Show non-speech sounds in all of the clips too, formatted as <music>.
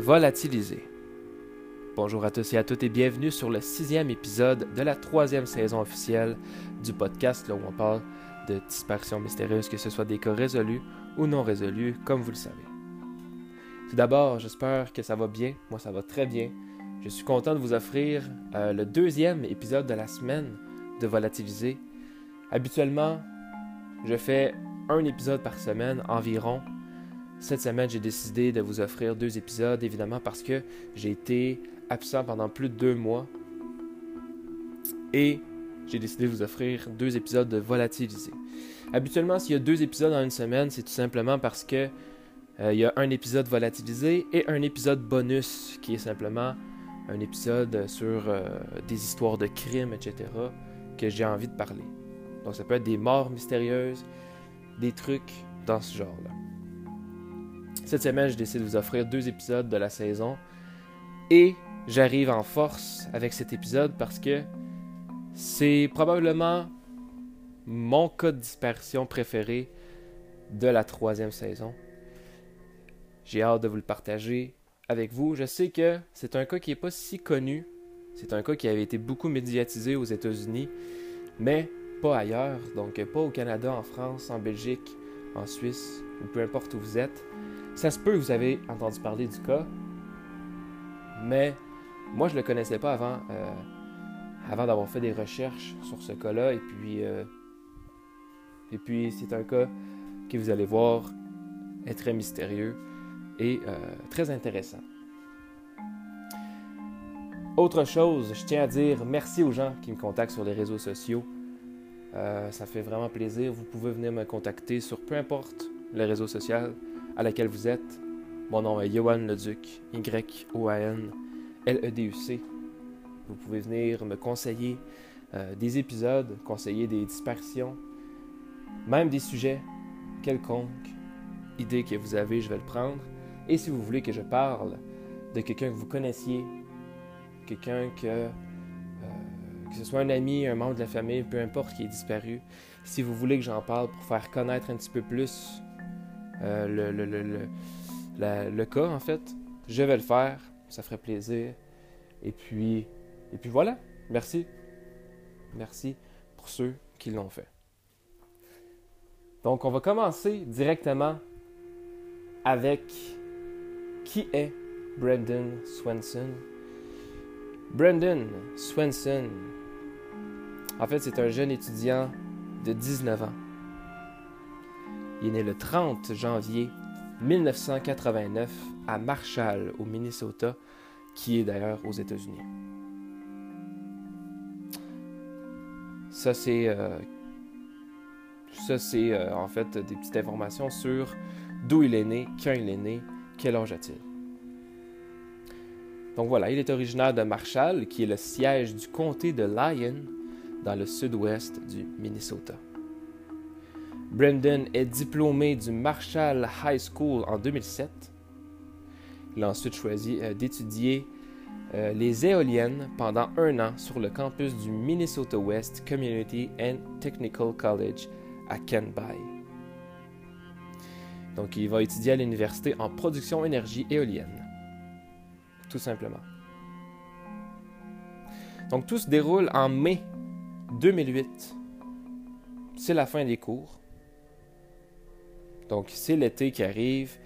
Volatiliser. Bonjour à tous et à toutes et bienvenue sur le sixième épisode de la troisième saison officielle du podcast là où on parle de disparitions mystérieuses, que ce soit des cas résolus ou non résolus, comme vous le savez. Tout d'abord, j'espère que ça va bien. Moi, ça va très bien. Je suis content de vous offrir euh, le deuxième épisode de la semaine de Volatiliser. Habituellement, je fais un épisode par semaine environ cette semaine, j'ai décidé de vous offrir deux épisodes, évidemment parce que j'ai été absent pendant plus de deux mois. Et j'ai décidé de vous offrir deux épisodes de Volatiliser. Habituellement, s'il y a deux épisodes en une semaine, c'est tout simplement parce que euh, il y a un épisode volatilisé et un épisode bonus qui est simplement un épisode sur euh, des histoires de crimes, etc., que j'ai envie de parler. Donc ça peut être des morts mystérieuses, des trucs dans ce genre-là. Cette semaine, je décide de vous offrir deux épisodes de la saison. Et j'arrive en force avec cet épisode parce que c'est probablement mon cas de dispersion préféré de la troisième saison. J'ai hâte de vous le partager avec vous. Je sais que c'est un cas qui n'est pas si connu. C'est un cas qui avait été beaucoup médiatisé aux États-Unis, mais pas ailleurs. Donc pas au Canada, en France, en Belgique, en Suisse, ou peu importe où vous êtes. Ça se peut vous avez entendu parler du cas, mais moi je ne le connaissais pas avant, euh, avant d'avoir fait des recherches sur ce cas-là. Et puis, euh, puis c'est un cas que vous allez voir est très mystérieux et euh, très intéressant. Autre chose, je tiens à dire merci aux gens qui me contactent sur les réseaux sociaux. ça fait vraiment plaisir. Vous pouvez venir me contacter sur peu importe le réseau social à laquelle vous êtes. Mon nom est Yohan Leduc, Y-O-A-N L-E-D-U-C. Vous pouvez venir me conseiller euh, des épisodes, conseiller des disparitions, même des sujets quelconques, idées que vous avez, je vais le prendre. Et si vous voulez que je parle de quelqu'un que vous connaissiez, quelqu'un que, euh, que ce soit un ami, un membre de la famille, peu importe qui est disparu, si vous voulez que j'en parle pour faire connaître un petit peu plus euh, le, le, cas, en fait, je vais le faire. Ça ferait plaisir. Et puis, et puis voilà. Merci. Merci pour ceux qui l'ont fait. Donc, on va commencer directement avec qui est Brendan Swenson. Brendan Swenson, en fait, c'est un jeune étudiant de 19 ans il est né le 30 janvier 1989 à Marshall, au Minnesota, qui est d'ailleurs aux États-Unis. Ça, c'est euh, euh, en fait des petites informations sur d'où il est né, quand il est né, quel âge a-t-il. Donc voilà, il est originaire de Marshall, qui est le siège du comté de Lyon, dans le sud-ouest du Minnesota. Brendan est diplômé du Marshall High School en 2007. Il a ensuite choisi euh, d'étudier euh, les éoliennes pendant un an sur le campus du Minnesota West Community and Technical College à Canby. Donc, il va étudier à l'université en production énergie éolienne. Tout simplement. Donc, tout se déroule en mai 2008. C'est la fin des cours. Donc, c'est l'été qui arrive.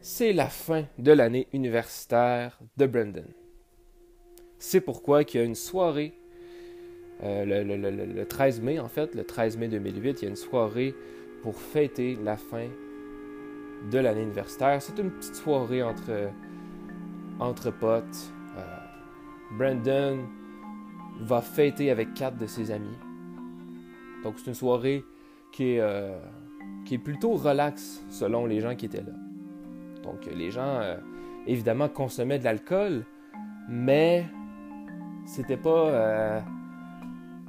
C'est la fin de l'année universitaire de Brandon. C'est pourquoi il y a une soirée, euh, le, 13 mai en fait, le 13 mai 2008, il y a une soirée pour fêter la fin de l'année universitaire. C'est une petite soirée entre, entre potes. Euh, Brandon va fêter avec quatre de ses amis. Donc c'est une soirée qui est, euh, qui est plutôt relax selon les gens qui étaient là. Donc les gens, euh, évidemment, consommaient de l'alcool, mais c'était pas, euh,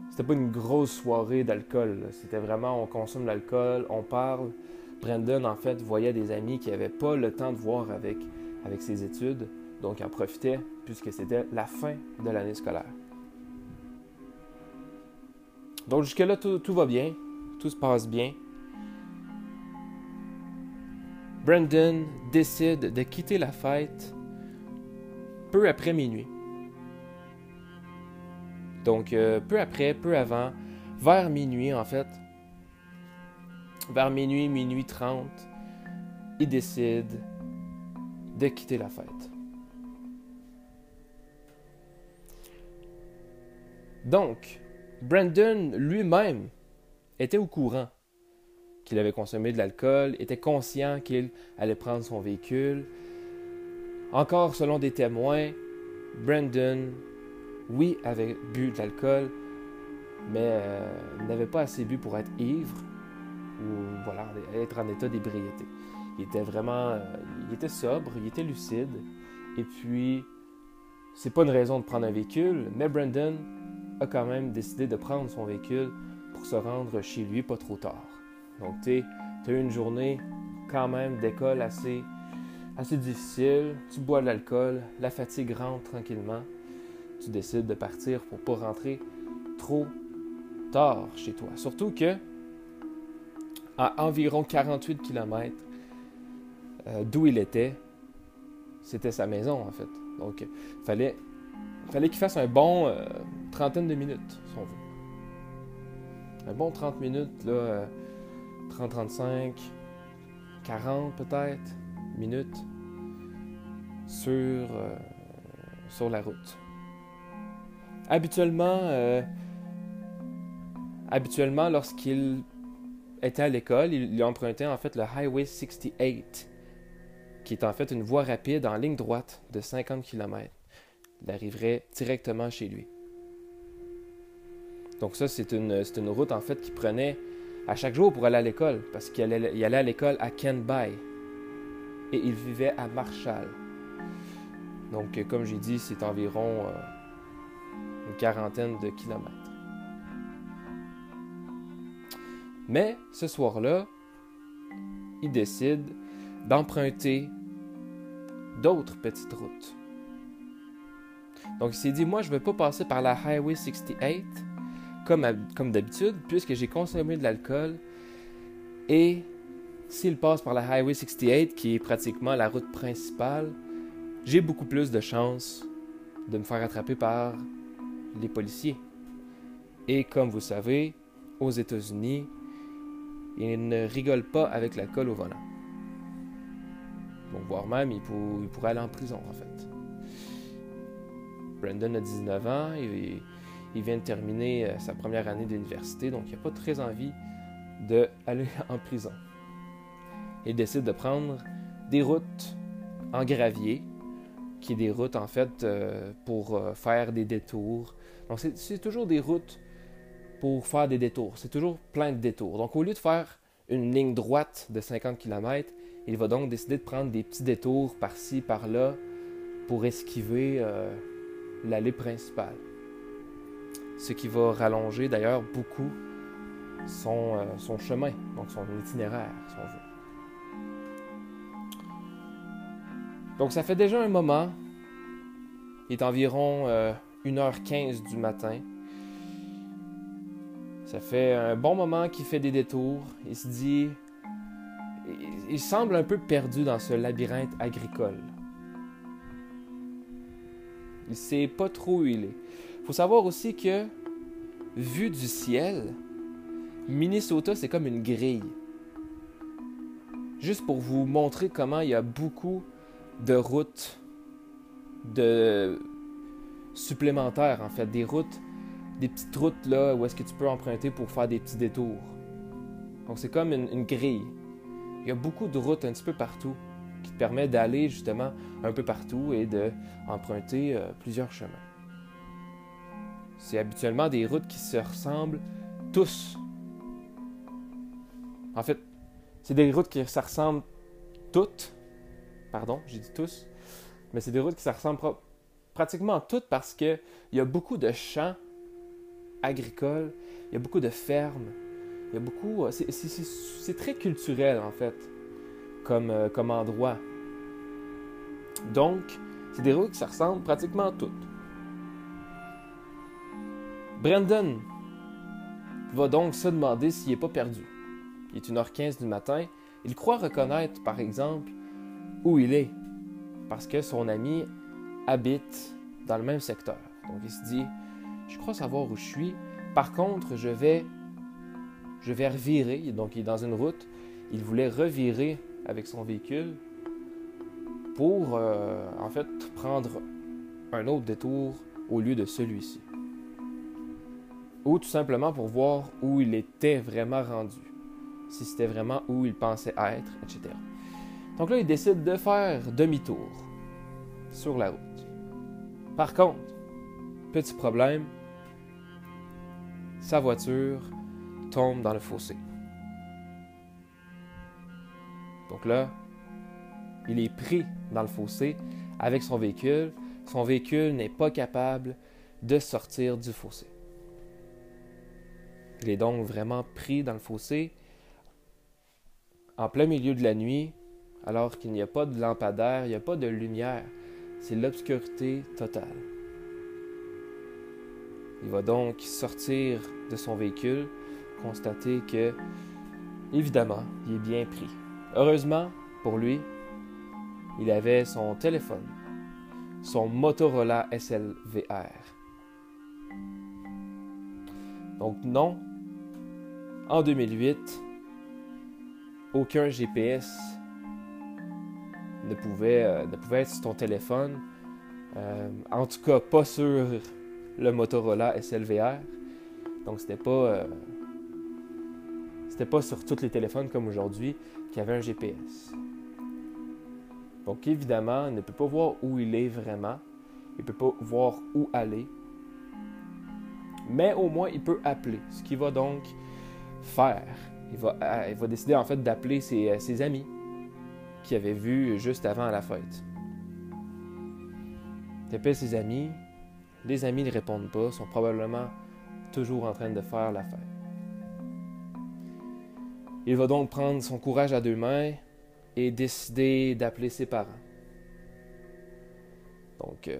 c'était pas une grosse soirée d'alcool. C'était vraiment, on consomme de l'alcool, on parle. Brandon, en fait, voyait des amis qui n'avaient pas le temps de voir avec, avec ses études, donc en profitait puisque c'était la fin de l'année scolaire. Donc jusque-là, tout va bien, tout se passe bien. Brandon décide de quitter la fête peu après minuit. Donc, euh, peu après, peu avant, vers minuit en fait, vers minuit, minuit 30, il décide de quitter la fête. Donc, Brandon lui-même était au courant qu'il avait consommé de l'alcool, était conscient qu'il allait prendre son véhicule. Encore selon des témoins, Brandon, oui, avait bu de l'alcool, mais euh, n'avait pas assez bu pour être ivre ou voilà, être en état d'ébriété. Il était vraiment, euh, il était sobre, il était lucide, et puis c'est pas une raison de prendre un véhicule, mais Brandon a quand même décidé de prendre son véhicule pour se rendre chez lui pas trop tard. Donc, tu as eu une journée quand même d'école assez, assez difficile. Tu bois de l'alcool, la fatigue rentre tranquillement. Tu décides de partir pour pas rentrer trop tard chez toi. Surtout que, à environ 48 km euh, d'où il était, c'était sa maison en fait. Donc, il fallait fallait qu'il fasse un bon euh, trentaine de minutes, si on veut. Un bon 30 minutes, là, 30, 35, 40 peut-être minutes sur, euh, la route. Habituellement, euh, habituellement lorsqu'il était à l'école, il, empruntait en fait le Highway 68, qui est en fait une voie rapide en ligne droite de 50 km il arriverait directement chez lui. Donc ça, c'est une, une, route en fait qu'il prenait à chaque jour pour aller à l'école, parce qu'il allait, à l'école à Kenby et il vivait à Marshall. Donc, comme j'ai dit, c'est environ euh, une quarantaine de kilomètres. Mais ce soir-là, il décide d'emprunter d'autres petites routes. Donc il s'est dit, moi je ne vais pas passer par la Highway 68 comme, d'habitude, puisque j'ai consommé de l'alcool. Et s'il passe par la Highway 68, qui est pratiquement la route principale, j'ai beaucoup plus de chances de me faire attraper par les policiers. Et comme vous savez, aux États-Unis, ils ne rigolent pas avec l'alcool au volant. Donc, voire même, il, il pourrait aller en prison, en fait. Brandon a 19 ans, et il vient de terminer euh, sa première année d'université, donc il n'a pas très envie d'aller <laughs> en prison. Il décide de prendre des routes en gravier, qui est des routes en fait euh, pour euh, faire des détours. Donc c'est toujours des routes pour faire des détours. C'est toujours plein de détours. Donc au lieu de faire une ligne droite de 50 km, il va donc décider de prendre des petits détours par-ci, par-là pour esquiver l'allée principale. Ce qui va rallonger d'ailleurs beaucoup son, euh, son, chemin, donc son itinéraire, si on veut. Donc ça fait déjà un moment, il est environ 1h15 euh, du matin. Ça fait un bon moment qu'il fait des détours. Il se dit, il semble un peu perdu dans ce labyrinthe agricole. Il sait pas trop où il est. Faut savoir aussi que, vu du ciel, Minnesota, c'est comme une grille. Juste pour vous montrer comment il y a beaucoup de routes de supplémentaires, en fait, des routes, des petites routes là où est-ce que tu peux emprunter pour faire des petits détours. Donc c'est comme une grille. Il y a beaucoup de routes un petit peu partout qui te permet d'aller justement un peu partout et d'emprunter euh, plusieurs chemins. C'est habituellement des routes qui se ressemblent tous. En fait, c'est des routes qui se ressemblent toutes. Pardon, j'ai dit tous. Mais c'est des routes qui se ressemblent pratiquement toutes parce qu'il y a beaucoup de champs agricoles, il y a beaucoup de fermes, il y a beaucoup. Euh, c'est très culturel en fait. Euh, comme, endroit. Donc, c'est des routes qui se ressemblent pratiquement toutes. Brandon va donc se demander s'il n'est pas perdu. Il est 1h15 du matin. Il croit reconnaître, par exemple, où il est. Parce que son ami habitent dans le même secteur. Donc il se dit, je crois savoir où je suis. Par contre, je vais, je vais revirer. Donc il est dans une route. Il voulait revirer avec son véhicule pour, euh, en fait, prendre un autre détour au lieu de celui-ci. Ou tout simplement pour voir où il était vraiment rendu. Si c'était vraiment où il pensait être, etc. Donc là, il décide de faire demi-tour sur la route. Par contre, petit problème, sa voiture tombe dans le fossé. Donc là, il est pris dans le fossé avec son véhicule. Son véhicule n'est pas capable de sortir du fossé. Il est donc vraiment pris dans le fossé en plein milieu de la nuit, alors qu'il n'y a pas de lampadaire, il n'y a pas de lumière. C'est l'obscurité totale. Il va donc sortir de son véhicule, constater que, évidemment, il est bien pris. Heureusement, pour lui, il avait son téléphone, son Motorola SLVR. Donc non, en 2008, aucun GPS ne pouvait, euh, ne pouvait être sur ton téléphone. Euh, en tout cas, pas sur le Motorola SLVR. Donc, c'était pas, euh, c'était pas sur tous les téléphones comme aujourd'hui qu'il y avait un GPS. Donc, évidemment, il ne peut pas voir où il est vraiment. Il ne peut pas voir où aller. Mais au moins, il peut appeler. Ce qu'il va donc faire. Il va, il va décider en fait d'appeler ses, ses amis qu'il avait vus juste avant la fête. Il appelle ses amis, les amis ne répondent pas, sont probablement toujours en train de faire la fête. Il va donc prendre son courage à deux mains et décider d'appeler ses parents. Donc, euh,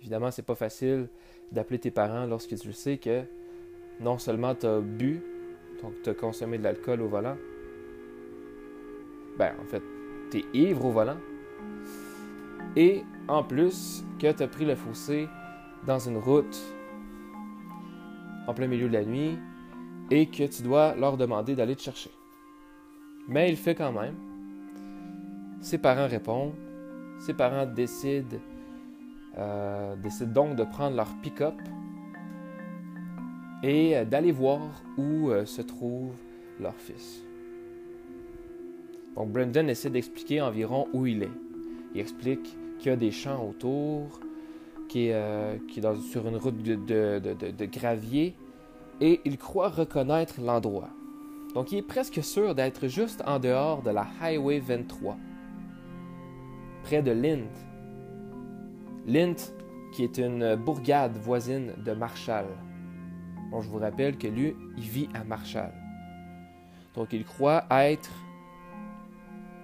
évidemment, c'est pas facile d'appeler tes parents lorsque tu sais que non seulement tu as bu, donc tu as consommé de l'alcool au volant, ben en fait, tu es ivre au volant, et en plus que tu as pris le fossé dans une route en plein milieu de la nuit et que tu dois leur demander d'aller te chercher. Mais il fait quand même. Ses parents répondent. Ses parents décident, euh, décident donc de prendre leur pick-up et d'aller voir où euh, se trouve leur fils. Donc Brendan essaie d'expliquer environ où il est. Il explique qu'il y a des champs autour, qui est, euh, est sur une route de, de, gravier, et il croit reconnaître l'endroit. Donc il est presque sûr d'être juste en dehors de la Highway 23, près de Lint. Lint, qui est une bourgade voisine de Marshall. Bon, je vous rappelle que lui, il vit à Marshall. Donc il croit être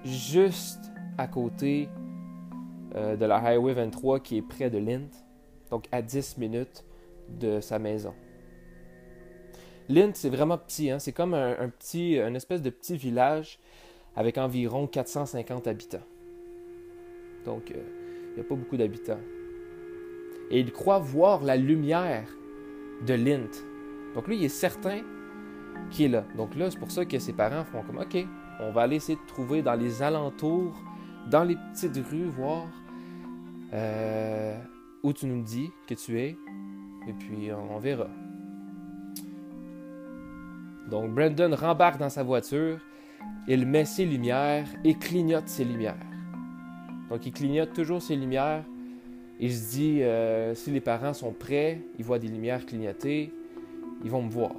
juste à côté euh, de la Highway 23 qui est près de Lint, donc à 10 minutes de sa maison. Lint, c'est vraiment petit, hein? c'est comme un, petit, une espèce de petit village avec environ 450 habitants. Donc, euh, il n'y a pas beaucoup d'habitants. Et il croit voir la lumière de Lint. Donc lui, il est certain qu'il est là. Donc là, c'est pour ça que ses parents font comme, OK, on va aller essayer de trouver dans les alentours, dans les petites rues, voir euh, où tu nous dis que tu es, et puis on, verra. Donc Brandon rembarque dans sa voiture, il met ses lumières et clignote ses lumières. Donc il clignote toujours ses lumières. Il se dit, euh, si les parents sont prêts, ils voient des lumières clignoter, ils vont me voir.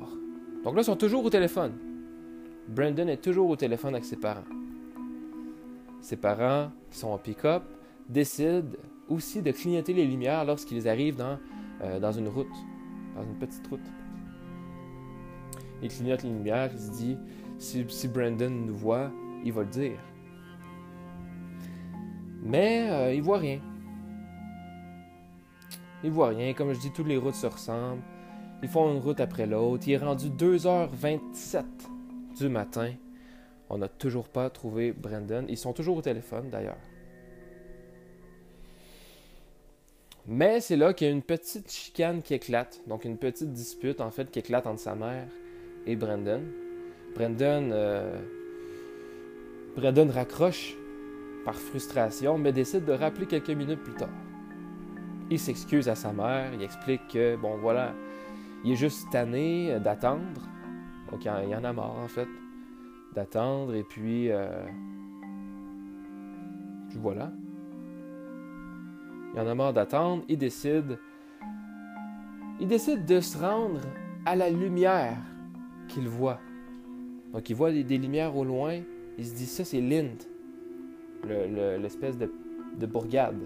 Donc là, ils sont toujours au téléphone. Brandon est toujours au téléphone avec ses parents. Ses parents, qui sont en pick-up, décident aussi de clignoter les lumières lorsqu'ils arrivent dans, euh, dans une route, dans une petite route. Il clignote les lumières, il se dit si, si Brandon nous voit, il va le dire. Mais euh, il voit rien. Il voit rien. Comme je dis, toutes les routes se ressemblent. Ils font une route après l'autre. Il est rendu 2h27 du matin. On n'a toujours pas trouvé Brandon. Ils sont toujours au téléphone d'ailleurs. Mais c'est là qu'il y a une petite chicane qui éclate, donc une petite dispute en fait qui éclate entre sa mère et Brandon. Brandon, euh, Brandon raccroche par frustration, mais décide de rappeler quelques minutes plus tard. Il s'excuse à sa mère, il explique que, bon voilà, il est juste tanné d'attendre. Donc il y en a marre en fait d'attendre et puis, euh, puis voilà. Il en a marre d'attendre, il décide il décide de se rendre à la lumière qu'il voit. Donc il voit des, lumières au loin, il se dit ça c'est Lind, l'espèce de bourgade.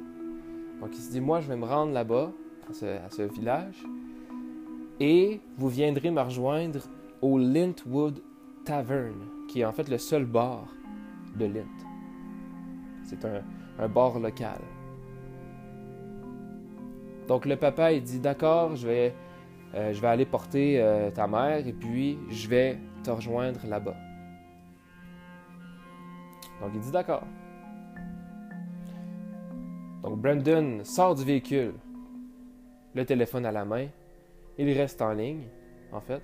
Donc il se dit moi je vais me rendre là-bas, à ce, village, et vous viendrez me rejoindre au Lintwood Tavern, qui est en fait le seul bar de Lint. C'est un, bar local. Donc le papa il dit d'accord, je vais, euh, aller porter euh, ta mère et puis je vais te rejoindre là-bas. Donc il dit d'accord. Donc Brandon sort du véhicule, le téléphone à la main, il reste en ligne, en fait.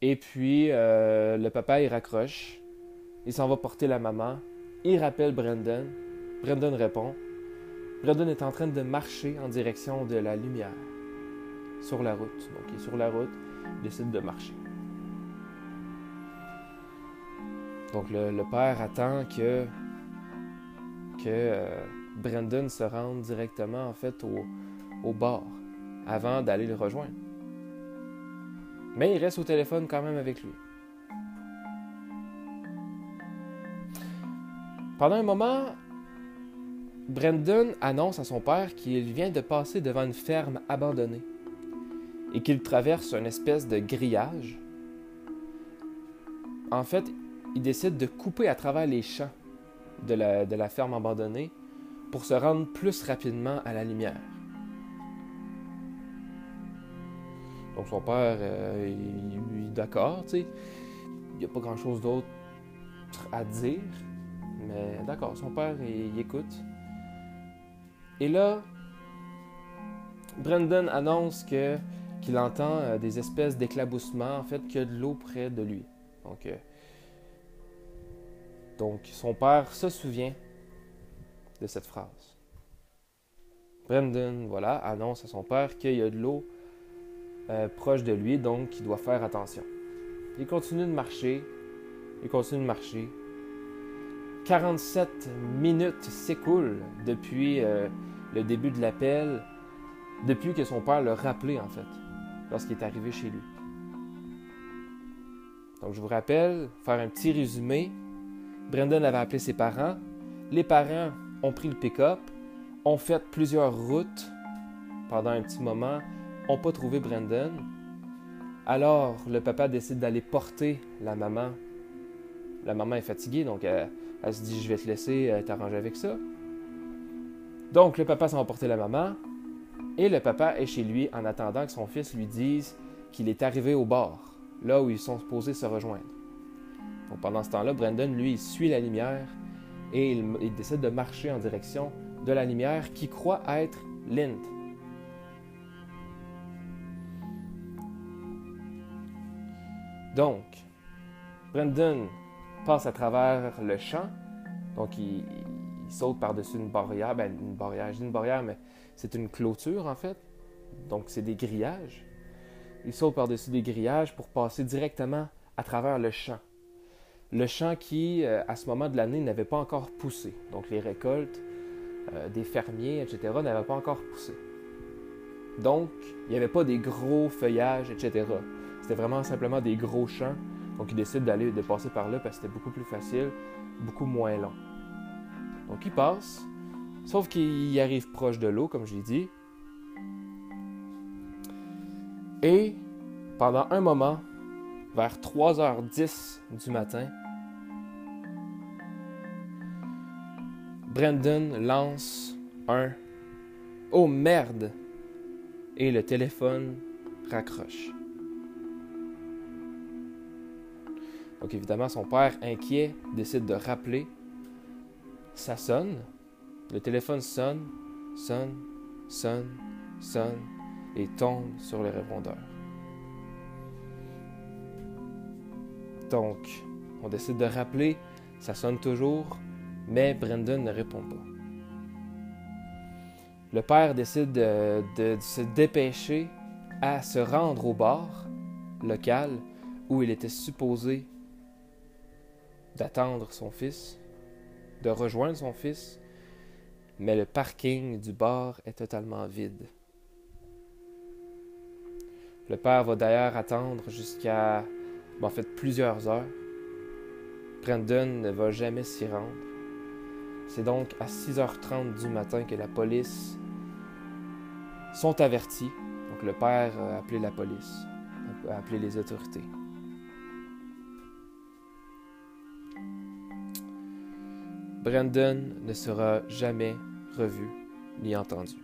Et puis euh, le papa il raccroche, il s'en va porter la maman, il rappelle Brandon, Brandon répond. Brandon est en train de marcher en direction de la lumière sur la route. Donc il est sur la route, il décide de marcher. Donc le père attend que que euh, Brandon se rende directement en fait au, au bar avant d'aller le rejoindre. Mais il reste au téléphone quand même avec lui. Pendant un moment, Brandon annonce à son père qu'il vient de passer devant une ferme abandonnée et qu'il traverse une espèce de grillage. En fait, il décide de couper à travers les champs de la, ferme abandonnée pour se rendre plus rapidement à la lumière. Donc son père, euh, il, est d'accord, tu sais. Il n'y a pas grand-chose d'autre à dire. Mais d'accord, son père, il, écoute. Et là, Brendan annonce que qu'il entend euh, des espèces d'éclaboussements, en fait, qu'il y a de l'eau près de lui. Donc, euh, donc, son père se souvient de cette phrase. Brendan, voilà, annonce à son père qu'il y a de l'eau euh, proche de lui, donc il doit faire attention. Il continue de marcher, il continue de marcher. 47 minutes s'écoulent depuis euh, le début de l'appel, depuis que son père l'a rappelé en fait, lorsqu'il est arrivé chez lui. Donc je vous rappelle, faire un petit résumé, Brendan avait appelé ses parents. Les parents ont pris le pick-up, ont fait plusieurs routes pendant un petit moment, n'ont pas trouvé Brendan. Alors, le papa décide d'aller porter la maman. La maman est fatiguée, donc elle, se dit Je vais te laisser euh, t'arranger avec ça. Donc, le papa s'en va la maman. Et le papa est chez lui en attendant que son fils lui dise qu'il est arrivé au bord, là où ils sont supposés se rejoindre pendant ce temps-là, Brandon, lui, il suit la lumière et il, décide de marcher en direction de la lumière qui croit être Lind. Donc, Brandon passe à travers le champ, donc il, saute par-dessus une barrière, ben une barrière, une barrière, mais c'est une clôture en fait, donc c'est des grillages. Il saute par-dessus des grillages pour passer directement à travers le champ le champ qui, euh, à ce moment de l'année, n'avait pas encore poussé. Donc les récoltes euh, des fermiers, etc., n'avaient pas encore poussé. Donc, il n'y avait pas des gros feuillages, etc. C'était vraiment simplement des gros champs. Donc, il décide d'aller de passer par là parce que c'était beaucoup plus facile, beaucoup moins long. Donc, il passe, sauf qu'il arrive proche de l'eau, comme je l'ai dit. Et pendant un moment, vers 3h10 du matin, Brandon lance un Oh merde! Et le téléphone raccroche. Donc évidemment, son père, inquiet, décide de rappeler. Ça sonne. Le téléphone sonne, sonne, sonne, sonne et tombe sur le répondeur. Donc, on décide de rappeler, ça sonne toujours, mais Brendan ne répond pas. Le père décide de, de se dépêcher à se rendre au bar local où il était supposé d'attendre son fils, de rejoindre son fils, mais le parking du bar est totalement vide. Le père va d'ailleurs attendre jusqu'à, en fait, plusieurs heures. Brandon ne va jamais s'y rendre. C'est donc à 6h30 du matin que la police sont avertis. Donc le père a appelé la police, a appelé les autorités. Brandon ne sera jamais revu ni entendu.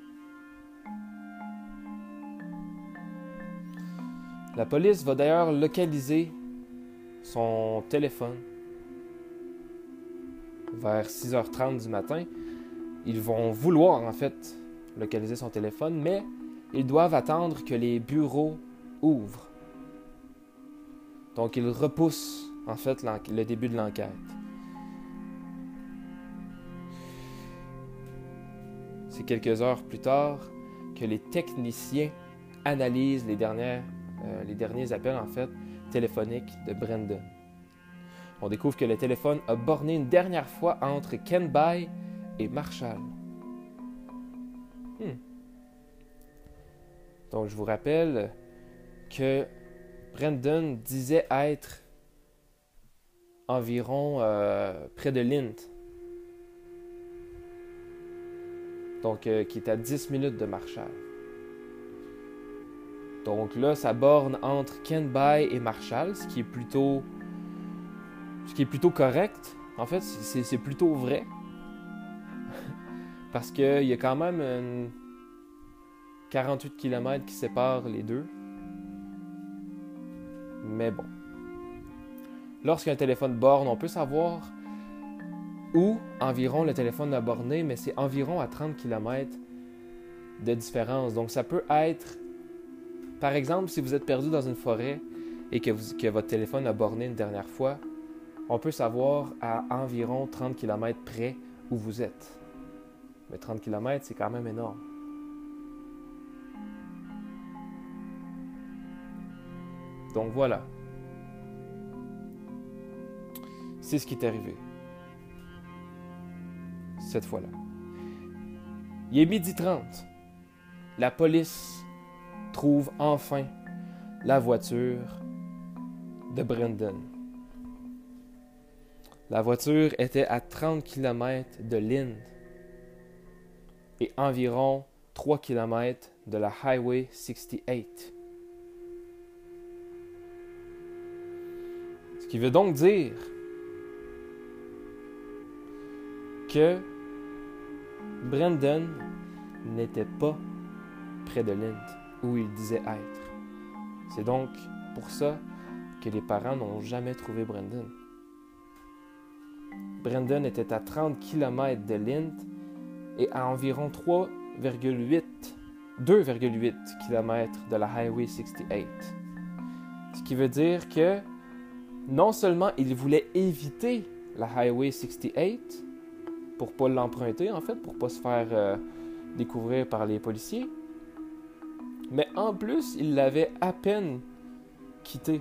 La police va d'ailleurs localiser son téléphone vers 6h30 du matin. Ils vont vouloir en fait localiser son téléphone, mais ils doivent attendre que les bureaux ouvrent. Donc ils repoussent en fait le début de l'enquête. C'est quelques heures plus tard que les techniciens analysent euh, les derniers appels en fait téléphoniques de Brendan. On découvre que le téléphone a borné une dernière fois entre Ken Bay et Marshall. Hmm. Donc je vous rappelle que Brendan disait être environ euh, près de Lint. Donc euh, qui est à 10 minutes de Marshall. Donc là, ça borne entre Ken Bay et Marshall, ce qui est plutôt ce qui est plutôt correct. En fait, c'est plutôt vrai. <laughs> Parce qu'il y a quand même 48 km qui séparent les deux. Mais bon. Lorsqu'un téléphone borne, on peut savoir où environ le téléphone a borné, mais c'est environ à 30 km de différence. Donc ça peut être, par exemple, si vous êtes perdu dans une forêt et que votre téléphone a borné une dernière fois, on peut savoir à environ 30 km près où vous êtes. Mais 30 km, c'est quand même énorme. Donc voilà. C'est ce qui est arrivé. Cette fois-là. Il est midi 30. La police trouve enfin la voiture de Brendan. La voiture était à 30 km de Lynn et environ 3 km de la Highway 68. Ce qui veut donc dire que Brendan n'était pas près de Lind où il disait être. C'est donc pour ça que les parents n'ont jamais trouvé Brendan. Brendan était à 30 km de Lint et à environ 3,8 2,8 km de la Highway 68. Ce qui veut dire que non seulement il voulait éviter la Highway 68 pour pas l'emprunter en fait, pour pas se faire euh, découvrir par les policiers, mais en plus il l'avait à peine quitté.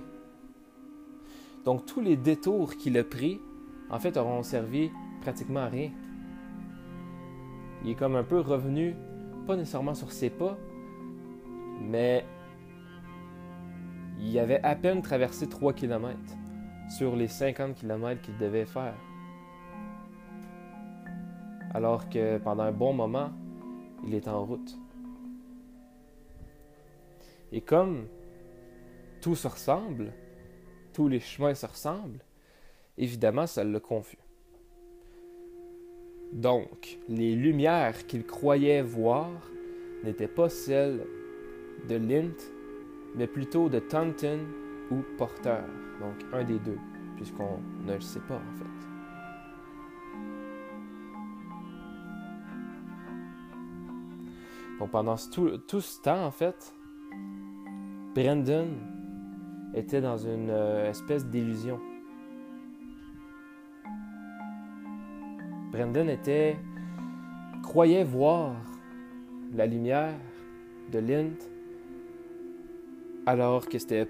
Donc tous les détours qu'il a pris en fait, auront servi pratiquement à rien. Il est comme un peu revenu, pas nécessairement sur ses pas, mais il avait à peine traversé 3 km sur les 50 km qu'il devait faire. Alors que pendant un bon moment, il est en route. Et comme tout se ressemble, tous les chemins se ressemblent, évidemment, ça le confus. Donc, les lumières qu'il croyait voir n'étaient pas celles de Lint, mais plutôt de Taunton ou Porter, donc un des deux, puisqu'on ne le sait pas en fait. Donc pendant tout, ce temps, en fait, Brendan était dans une euh, espèce d'illusion. Brendan était croyait voir la lumière de Lint alors que c'était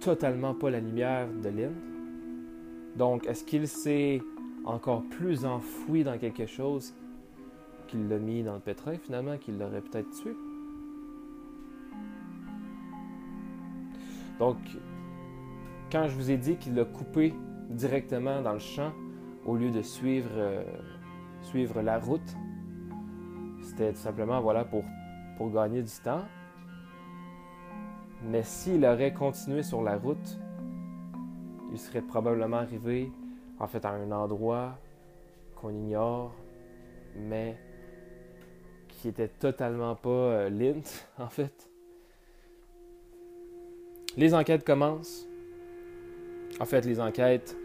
totalement pas la lumière de Lint. Donc, est-ce qu'il s'est encore plus enfoui dans quelque chose qu'il l'a mis dans le pétrin finalement, qu'il l'aurait peut-être tué? Donc, quand je vous ai dit qu'il l'a coupé directement dans le champ, au lieu de suivre, euh, suivre la route, c'était tout simplement voilà, pour, pour gagner du temps. Mais s'il aurait continué sur la route, il serait probablement arrivé en fait à un endroit qu'on ignore, mais qui était totalement pas euh, lint <laughs> en fait. Les enquêtes commencent. En fait, les enquêtes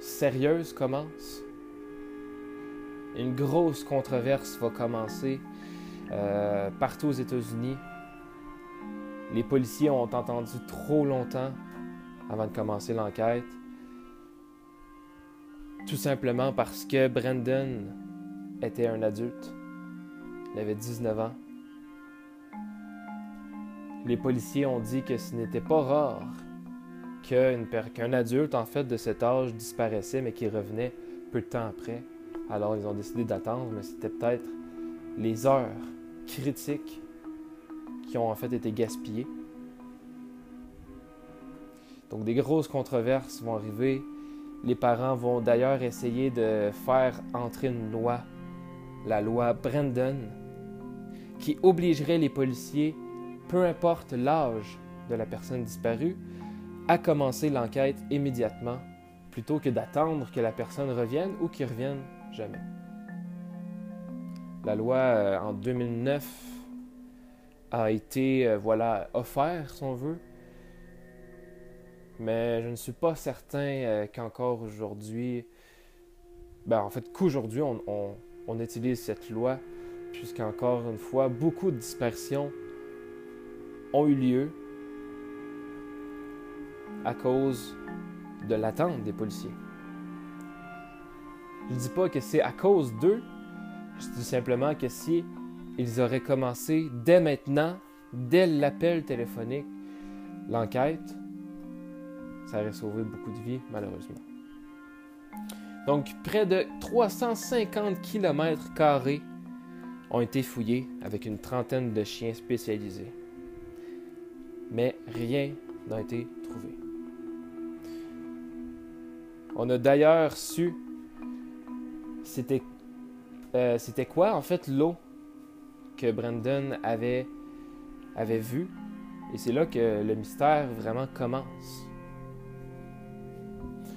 sérieuses commencent. Une grosse controverse va commencer euh, partout aux États-Unis. Les policiers ont entendu trop longtemps avant de commencer l'enquête. Tout simplement parce que Brandon était un adulte. Il avait 19 ans. Les policiers ont dit que ce n'était pas rare qu'un adulte en fait de cet âge disparaissait mais qui revenait peu de temps après. Alors ils ont décidé d'attendre, mais c'était peut-être les heures critiques qui ont en fait été gaspillées. Donc des grosses controverses vont arriver. Les parents vont d'ailleurs essayer de faire entrer une loi, la loi Brandon, qui obligerait les policiers, peu importe l'âge de la personne disparue, à commencer l'enquête immédiatement, plutôt que d'attendre que la personne revienne ou qu'il revienne jamais. La loi euh, en 2009 a été, euh, voilà, offerte, si on veut, mais je ne suis pas certain euh, qu'encore aujourd'hui, ben en fait qu'aujourd'hui on, utilise cette loi, puisqu'encore une fois, beaucoup de dispersions ont eu lieu à cause de l'attente des policiers. Je ne dis pas que c'est à cause d'eux, je dis simplement que si ils auraient commencé dès maintenant, dès l'appel téléphonique, l'enquête, ça aurait sauvé beaucoup de vies, malheureusement. Donc, près de 350 km ont été fouillés avec une trentaine de chiens spécialisés. Mais rien n'a été trouvé. On a d'ailleurs su c'était euh, c'était quoi en fait l'eau que Brandon avait avait vue et c'est là que le mystère vraiment commence.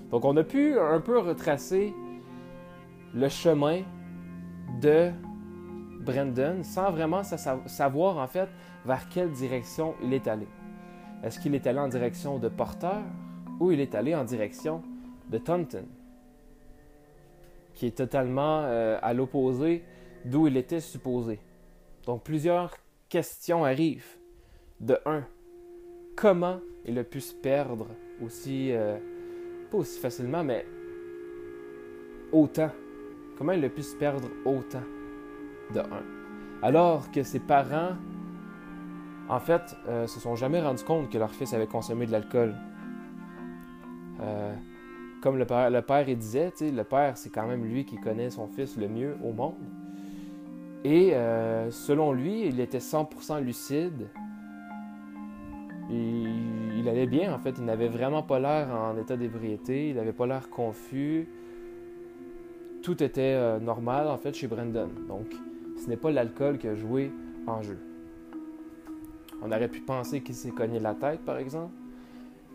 Donc on a pu un peu retracer le chemin de Brandon sans vraiment savoir en fait vers quelle direction il est allé. Est-ce qu'il est allé en direction de Porter ou il est allé en direction de Taunton, qui est totalement euh, à l'opposé d'où il était supposé? Donc plusieurs questions arrivent. De un, comment il a pu se perdre aussi euh, pas aussi facilement, mais autant? Comment il a pu se perdre autant? Alors que ses parents, en fait, euh, se sont jamais rendus compte que leur fils avait consommé de l'alcool. Euh, comme le père, le père disait, le père, c'est quand même lui qui connaît son fils le mieux au monde. Et euh, selon lui, il était 100% lucide. Il allait bien, en fait. Il n'avait vraiment pas l'air en état d'ébriété. Il n'avait pas l'air confus. Tout était normal, en fait, chez Brandon. Donc, ce n'est pas l'alcool qui a joué en jeu. On aurait pu penser qu'il s'est cogné la tête, par exemple.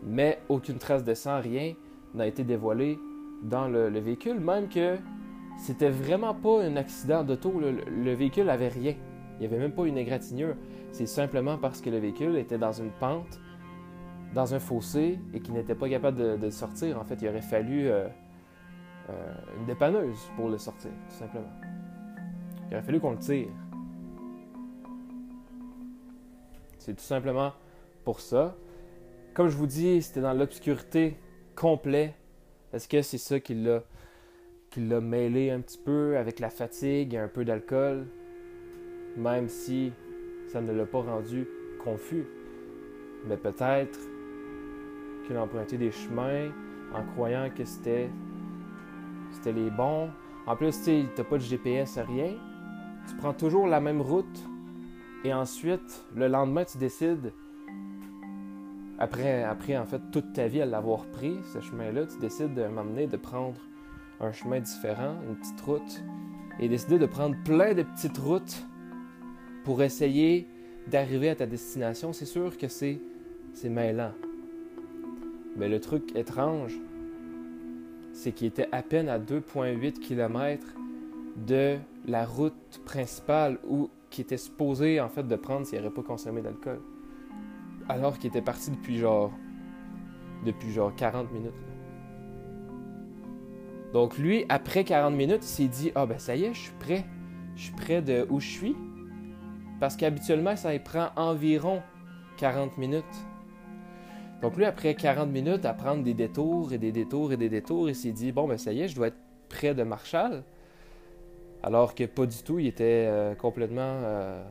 Mais aucune trace de sang, rien n'a été dévoilé dans le, véhicule. Même que c'était vraiment pas un accident d'auto. Le, le véhicule avait rien. Il n'y avait même pas une égratignure. C'est simplement parce que le véhicule était dans une pente dans un fossé et qui n'était pas capable de, sortir. En fait, il aurait fallu euh, euh, une dépanneuse pour le sortir, tout simplement. Il aurait fallu qu'on le tire. C'est tout simplement pour ça. Comme je vous dis, c'était dans l'obscurité complète. Est-ce que c'est ça qui l'a qui l'a mêlé un petit peu avec la fatigue et un peu d'alcool, même si ça ne l'a pas rendu confus. Mais peut-être qu'il a emprunté des chemins en croyant que c'était c'était les bons. En plus, tu n'as pas de GPS, rien. Tu prends toujours la même route et ensuite, le lendemain, tu décides, après, après en fait toute ta vie à l'avoir pris, ce chemin-là, tu décides de m'emmener, de prendre un chemin différent, une petite route, et décider de prendre plein de petites routes pour essayer d'arriver à ta destination, c'est sûr que c'est, c'est. Mais le truc étrange, c'est qu'il était à peine à 2,8 km de la route principale où qui était supposé en fait de prendre s'il n'avait pas consommé d'alcool. Alors qu'il était parti depuis genre depuis genre 40 minutes. Donc lui, après 40 minutes, il s'est dit Ah ben ça y est, je suis prêt. Je suis près de où je suis. Parce qu'habituellement, ça y prend environ 40 minutes. Donc lui, après 40 minutes à prendre des détours et des détours et des détours, il s'est dit Bon ben ça y est, je dois être près de Marshall. Alors que pas du tout, il était euh, complètement. Euh,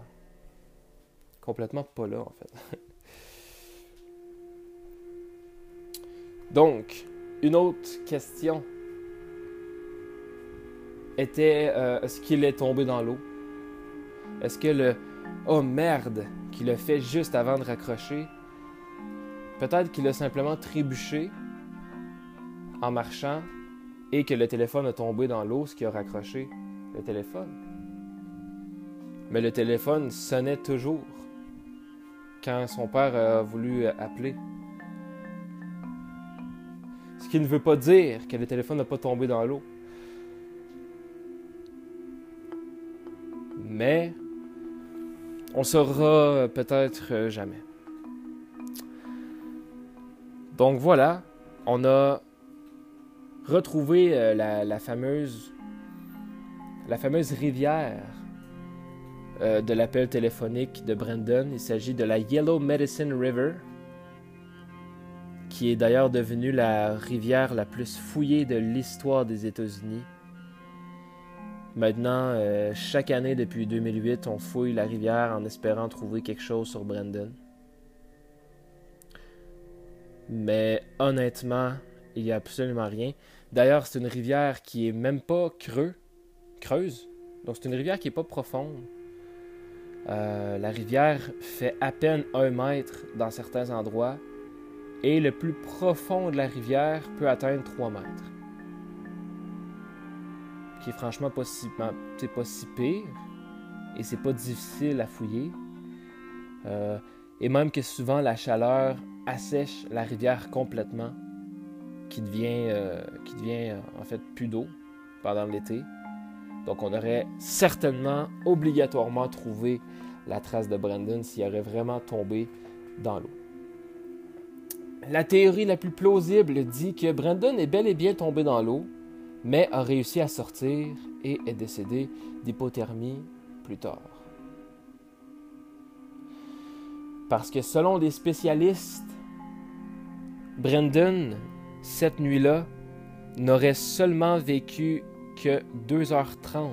complètement pas là en fait. <laughs> Donc, une autre question était euh, est-ce qu'il est tombé dans l'eau? Est-ce que le oh merde qu'il a fait juste avant de raccrocher, peut-être qu'il a simplement trébuché en marchant et que le téléphone a tombé dans l'eau, ce qui a raccroché? Le téléphone. Mais le téléphone sonnait toujours quand son père a voulu appeler. Ce qui ne veut pas dire que le téléphone n'a pas tombé dans l'eau. mais on saura peut-être jamais. Donc voilà, on a retrouvé euh, la, fameuse la fameuse rivière euh, de l'appel téléphonique de Brandon. Il s'agit de la Yellow Medicine River, qui est d'ailleurs devenue la rivière la plus fouillée de l'histoire des États-Unis. Maintenant, euh, chaque année depuis 2008, on fouille la rivière en espérant trouver quelque chose sur Brandon. Mais honnêtement, il n'y a absolument rien. D'ailleurs, c'est une rivière qui est même pas creux, Donc c'est une rivière qui n'est pas profonde. Euh, la rivière fait à peine un mètre dans certains endroits et le plus profond de la rivière peut atteindre 3 mètres qui est franchement pas si, c'est pas si pire et c'est pas difficile à fouiller. Euh, et même que souvent la chaleur assèche la rivière complètement, qui devient, qui devient euh, en fait plus d'eau pendant l'été. Donc on aurait certainement obligatoirement trouvé la trace de Brandon s'il aurait vraiment tombé dans l'eau. La théorie la plus plausible dit que Brandon est bel et bien tombé dans l'eau, mais a réussi à sortir et est décédé d'hypothermie plus tard. Parce que selon des spécialistes, Brendan, cette nuit-là, n'aurait seulement vécu que 2h30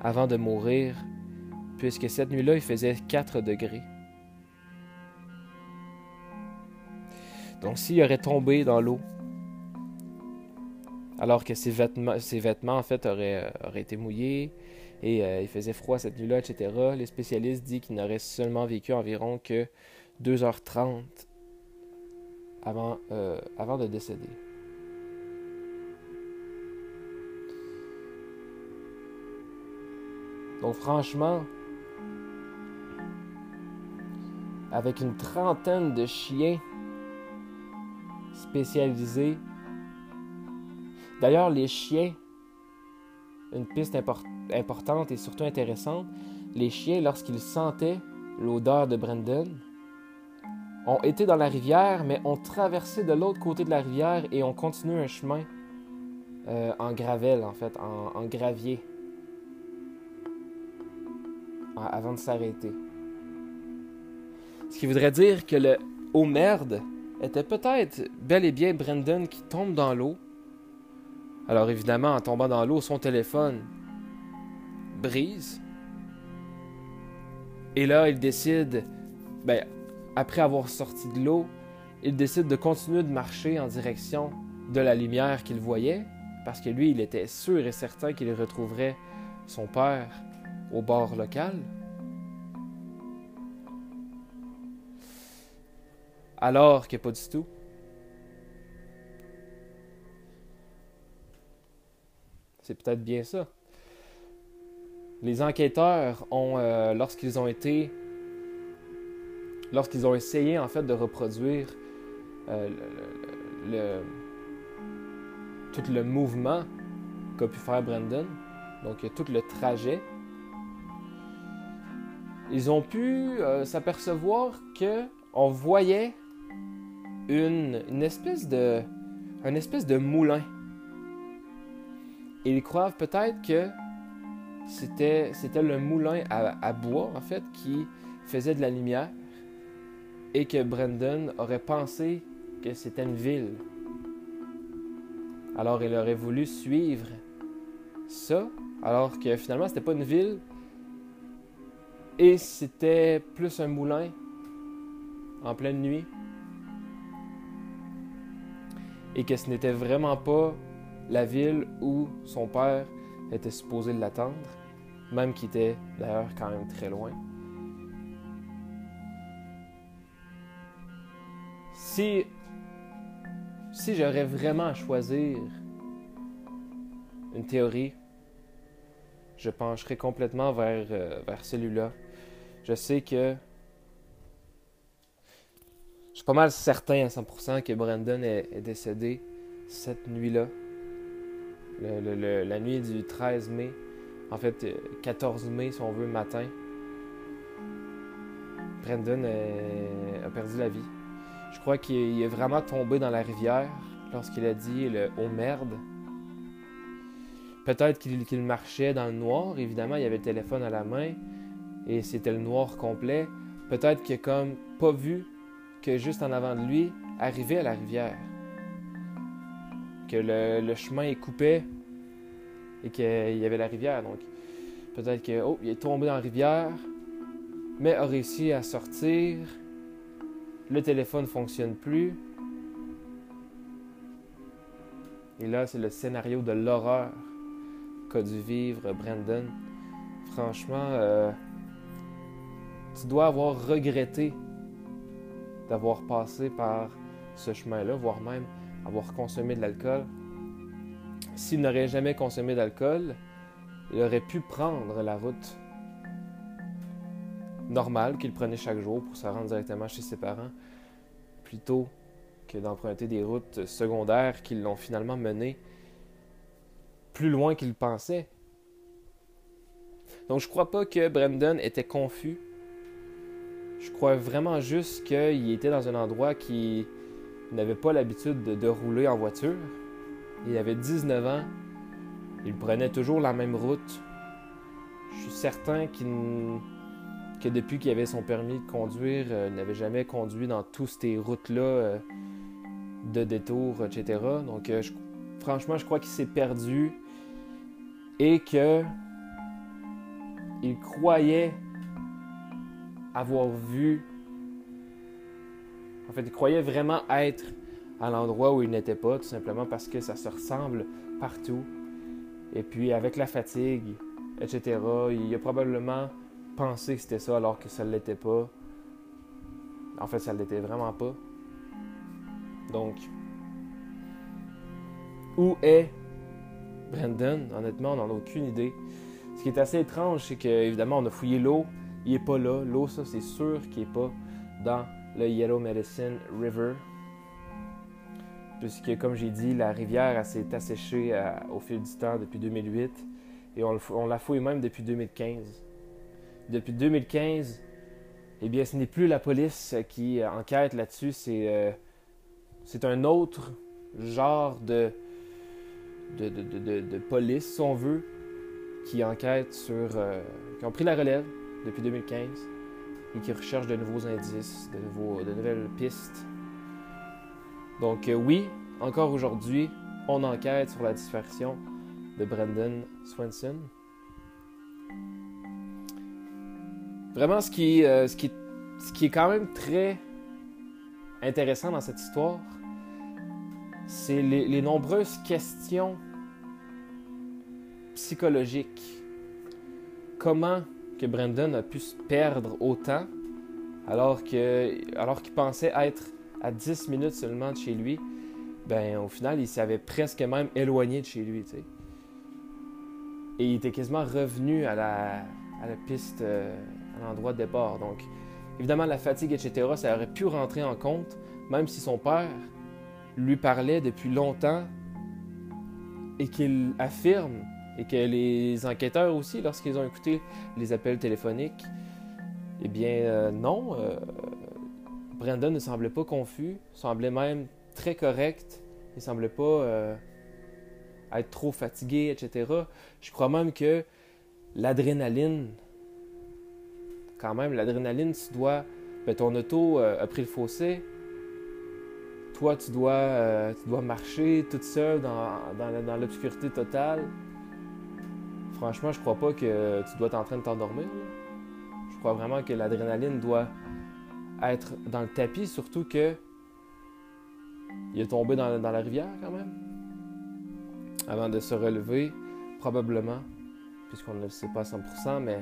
avant de mourir, puisque cette nuit-là, il faisait 4 degrés. Donc s'il aurait tombé dans l'eau, alors que ses vêtements, ses vêtements en fait, auraient, euh, été mouillés et euh, il faisait froid cette nuit-là, etc. Les spécialistes disent qu'il n'aurait seulement vécu environ que 2h30 avant, euh, avant de décéder. Donc franchement, avec une trentaine de chiens spécialisés D'ailleurs, les chiens, une piste importante et surtout intéressante, les chiens, lorsqu'ils sentaient l'odeur de Brandon, ont été dans la rivière, mais ont traversé de l'autre côté de la rivière et ont continué un chemin euh, en gravel, en fait, en, gravier, avant de s'arrêter. Ce qui voudrait dire que le oh merde était peut-être bel et bien Brandon qui tombe dans l'eau. Alors évidemment, en tombant dans l'eau, son téléphone brise. Et là, il décide, ben, après avoir sorti de l'eau, il décide de continuer de marcher en direction de la lumière qu'il voyait, parce que lui, il était sûr et certain qu'il retrouverait son père au bord local. Alors que pas du tout. C'est peut-être bien ça. Les enquêteurs ont, euh, lorsqu'ils ont été, lorsqu'ils ont essayé en fait de reproduire euh, tout le mouvement qu'a pu faire Brandon, donc tout le trajet, ils ont pu euh, s'apercevoir que on voyait une, espèce de un espèce de moulin. Ils croient peut-être que c'était, c'était le moulin à, bois, en fait, qui faisait de la lumière et que Brandon aurait pensé que c'était une ville. Alors il aurait voulu suivre ça, alors que finalement c'était pas une ville et c'était plus un moulin en pleine nuit et que ce n'était vraiment pas la ville où son père était supposé l'attendre, même qu'il était d'ailleurs quand même très loin. Si, si j'aurais vraiment à choisir une théorie, je pencherais complètement vers, euh, vers celui-là. Je sais que je suis pas mal certain à 100% que Brandon est, décédé cette nuit-là. la nuit du 13 mai. En fait, 14 euh, mai, si on veut, matin. Brandon a perdu la vie. Je crois qu'il est vraiment tombé dans la rivière lorsqu'il a dit le « oh merde ». Peut-être qu'il marchait dans le noir. Évidemment, il avait le téléphone à la main et c'était le noir complet. Peut-être qu'il a comme pas vu que juste en avant de lui arrivait à la rivière. Que le, chemin est coupé et qu'il y avait la rivière. Donc peut-être qu'il oh, est tombé dans la rivière, mais a réussi à sortir. Le téléphone ne fonctionne plus. Et là, c'est le scénario de l'horreur qu'a dû vivre Brandon. Franchement, euh, tu dois avoir regretté d'avoir passé par ce chemin-là, voire même avoir consommé de l'alcool. S'il n'aurait jamais consommé d'alcool, il aurait pu prendre la route normale qu'il prenait chaque jour pour se rendre directement chez ses parents, plutôt que d'emprunter des routes secondaires qui l'ont finalement mené plus loin qu'il pensait. Donc je crois pas que Brandon était confus je crois vraiment juste qu'il était dans un endroit qui n'avait pas l'habitude de, rouler en voiture. Il avait 19 ans. Il prenait toujours la même route. Je suis certain que depuis qu'il avait son permis de conduire, euh, il n'avait jamais conduit dans toutes ces routes-là euh, de détour, etc. Donc, euh, franchement, je crois qu'il s'est perdu et que il croyait avoir vu. En fait, il croyait vraiment être à l'endroit où il n'était pas, tout simplement parce que ça se ressemble partout. Et puis, avec la fatigue, etc., il a probablement pensé que c'était ça alors que ça ne l'était pas. En fait, ça ne l'était vraiment pas. Donc, où est Brandon? Honnêtement, on n'en a aucune idée. Ce qui est assez étrange, c'est qu'évidemment, on a fouillé l'eau, il n'est pas là. L'eau, ça, c'est sûr qu'il n'est pas dans le Yellow Medicine River. Puisque, comme j'ai dit, la rivière s'est asséchée euh, au fil du temps depuis 2008 et on, la fouille même depuis 2015. Depuis 2015, eh bien, ce n'est plus la police qui enquête là-dessus, c'est euh, c'est un autre genre de de, de, de, police, si on veut, qui enquête sur. Euh, qui ont pris la relève depuis 2015 et qui recherche de nouveaux indices, de, nouveaux, de nouvelles pistes. Donc euh, oui, encore aujourd'hui, on enquête sur la disparition de Brendan Swenson. Vraiment, ce qui, euh, ce, qui, ce qui est quand même très intéressant dans cette histoire, c'est les, les nombreuses questions psychologiques. Comment que Brendan a pu se perdre autant alors que alors qu'il pensait être à 10 minutes seulement de chez lui, ben au final, il s'avait presque même éloigné de chez lui. Et il était quasiment revenu à la, à la piste, euh, à l'endroit de départ. Donc, évidemment, la fatigue, etc., ça aurait pu rentrer en compte, même si son père lui parlait depuis longtemps et qu'il affirme, et que les enquêteurs aussi, lorsqu'ils ont écouté les appels téléphoniques, eh bien, euh, non, euh, Brandon ne semblait pas confus, semblait même très correct. Il semblait pas euh, être trop fatigué, etc. Je crois même que l'adrénaline, quand même, l'adrénaline, tu dois. Ben, ton auto a pris le fossé. Toi, tu dois, tu dois marcher toute seule dans l'obscurité totale. Franchement, je crois pas que tu dois être en train de t'endormir. Je crois vraiment que l'adrénaline doit être dans le tapis, surtout que il est tombé dans, la rivière quand même. Avant de se relever, probablement, puisqu'on ne le sait pas à 100%, mais.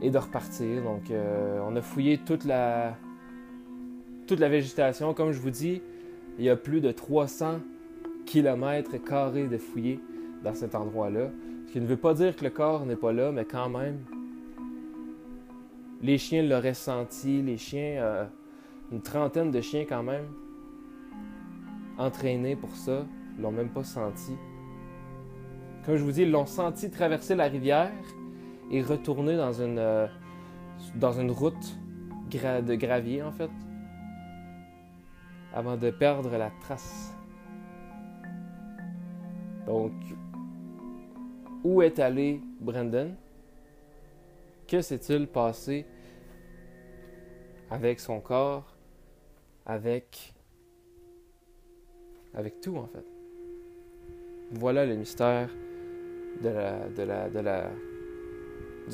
Et de repartir. Donc, euh, on a fouillé toute la. toute la végétation. Comme je vous dis, il y a plus de 300 km carrés de fouillés dans cet endroit-là. Ce qui ne veut pas dire que le corps n'est pas là, mais quand même, les chiens l'auraient senti, les chiens, euh, une trentaine de chiens quand même, entraînés pour ça, l'ont même pas senti. Comme je vous dis, ils l'ont senti traverser la rivière et retourner dans une, euh, dans une route de gravier en fait, avant de perdre la trace. Donc, où est allé Brendan? Que s'est-il passé avec son corps, avec avec tout en fait? Voilà le mystère du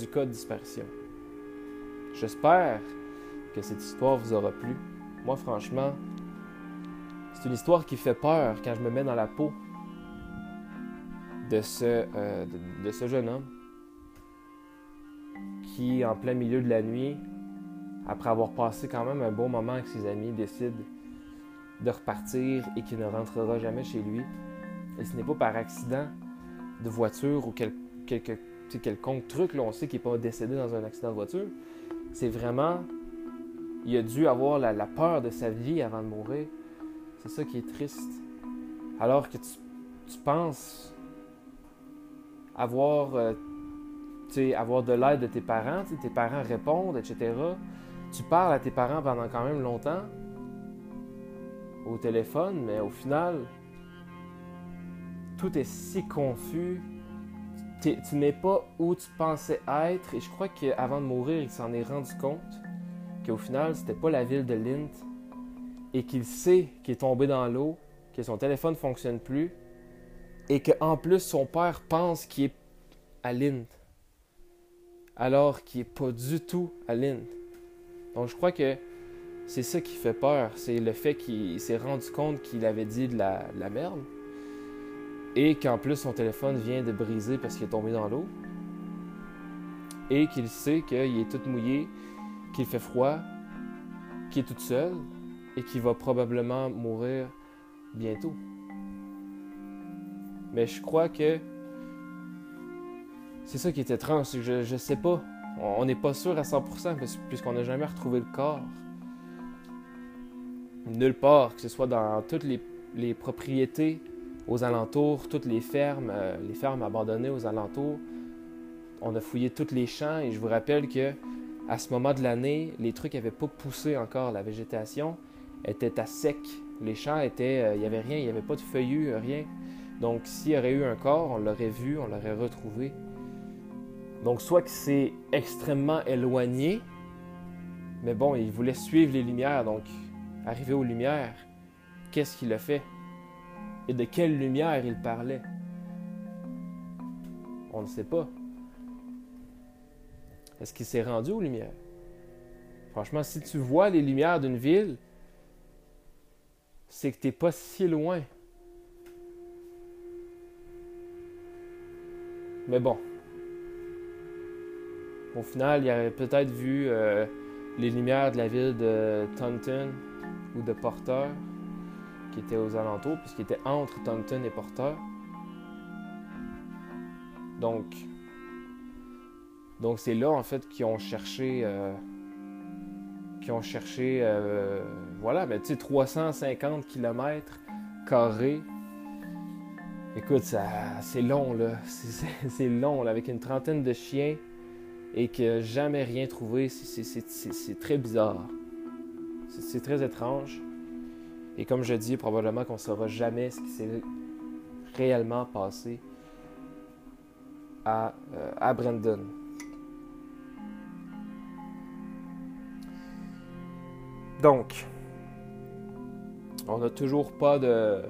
cas de disparition. J'espère que cette histoire vous aura plu. Moi, franchement, c'est une histoire qui fait peur quand je me mets dans la peau de ce, euh, de ce jeune homme qui, en plein milieu de la nuit, après avoir passé quand même un bon moment avec ses amis, décide de repartir et qu'il ne rentrera jamais chez lui. Et ce n'est pas par accident de voiture ou quel, quelque, quelconque truc. Là, on sait qu'il n'est pas décédé dans un accident de voiture. C'est vraiment. Il a dû avoir la, peur de sa vie avant de mourir. C'est ça qui est triste. Alors que tu, penses avoir, euh, avoir de l'aide de tes parents, tes parents répondent, etc. Tu parles à tes parents pendant quand même longtemps au téléphone, mais au final, tout est si confus. Tu n'es pas où tu pensais être, et je crois qu'avant de mourir, il s'en est rendu compte qu'au final, c'était pas la ville de Lint, et qu'il sait qu'il est tombé dans l'eau, que son téléphone ne fonctionne plus, et qu'en plus, son père pense qu'il est à Lint, alors qu'il n'est pas du tout à Lint. Donc je crois que c'est ça qui fait peur. C'est le fait qu'il s'est rendu compte qu'il avait dit de la, merde. Et qu'en plus son téléphone vient de briser parce qu'il est tombé dans l'eau. Et qu'il sait qu'il est tout mouillé, qu'il fait froid, qu'il est tout seul et qu'il va probablement mourir bientôt. Mais je crois que c'est ça qui est étrange. Je, je sais pas. On n'est pas sûr à 100% puisqu'on n'a jamais retrouvé le corps nulle part, que ce soit dans toutes les, propriétés aux alentours, toutes les fermes, euh, les fermes abandonnées aux alentours. On a fouillé tous les champs et je vous rappelle que à ce moment de l'année, les trucs n'avaient pas poussé encore. La végétation était à sec. Les champs étaient, euh, il n'y avait rien, il n'y avait pas de feuillus, rien. Donc s'il y aurait eu un corps, on l'aurait vu, on l'aurait retrouvé. Donc soit que c'est extrêmement éloigné Mais bon, il voulait suivre les lumières, donc arrivé aux lumières, qu'est-ce qu'il a fait? Et de quelle lumière il parlait? On ne sait pas. Est-ce qu'il s'est rendu aux lumières? Franchement, si tu vois les lumières d'une ville, c'est que tu n'es pas si loin. Mais bon. Au final, il aurait peut-être vu euh, les lumières de la ville de Taunton ou de Porter, qui était aux alentours, puisqu'il était entre Taunton et Porter. Donc, donc c'est là en fait qu'ils ont cherché, euh, qui ont cherché, euh, voilà, mais tu sais, 350 km carrés. Écoute, c'est long là, <laughs> c'est long là, avec une trentaine de chiens et que jamais rien trouvé, c'est très bizarre. C'est très étrange. Et comme je dis, probablement qu'on ne saura jamais ce qui s'est réellement passé à, euh, à Brandon. Donc, on n'a toujours pas de,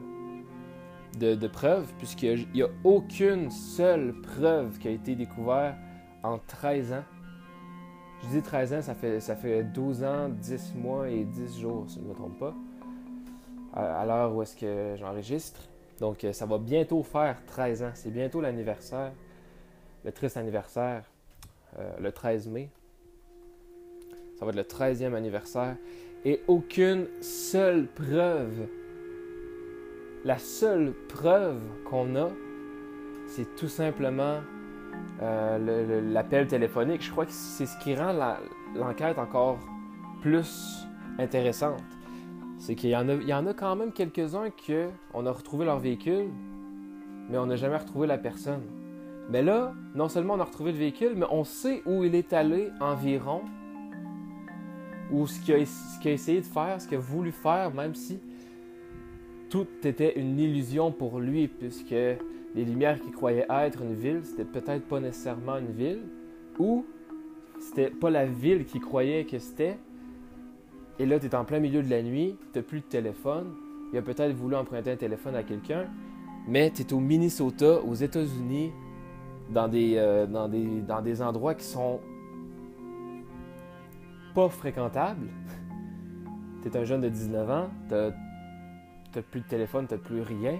de, de preuves, puisqu'il n'y a, aucune seule preuve qui a été découverte en 13 ans. Je dis 13 ans, ça fait, ça fait 12 ans, 10 mois et 10 jours, si je ne me trompe pas, à, l'heure où est-ce que j'enregistre. Donc, euh, ça va bientôt faire 13 ans. C'est bientôt l'anniversaire, le triste anniversaire, euh, le 13 mai. Ça va être le 13e anniversaire. Et aucune seule preuve, la seule preuve qu'on a, c'est tout simplement euh, l'appel téléphonique. Je crois que c'est ce qui rend l'enquête encore plus intéressante. C'est qu'il y, en a, y en a quand même quelques-uns qu'on a retrouvé leur véhicule, mais on n'a jamais retrouvé la personne. Mais là, non seulement on a retrouvé le véhicule, mais on sait où il est allé environ, ou ce qu'il a, essayé de faire, ce qu'il a voulu faire, même si tout était une illusion pour lui, puisque les lumières qu'il croyait être une ville, c'était peut-être pas nécessairement une ville, ou c'était pas la ville qu'il croyait que c'était. Et là, tu es en plein milieu de la nuit, tu plus de téléphone. Il a peut-être voulu emprunter un téléphone à quelqu'un, mais tu es au Minnesota, aux États-Unis, dans des, euh, dans, des, dans des endroits qui sont pas fréquentables. <laughs> tu es un jeune de 19 ans, tu plus de téléphone, tu plus rien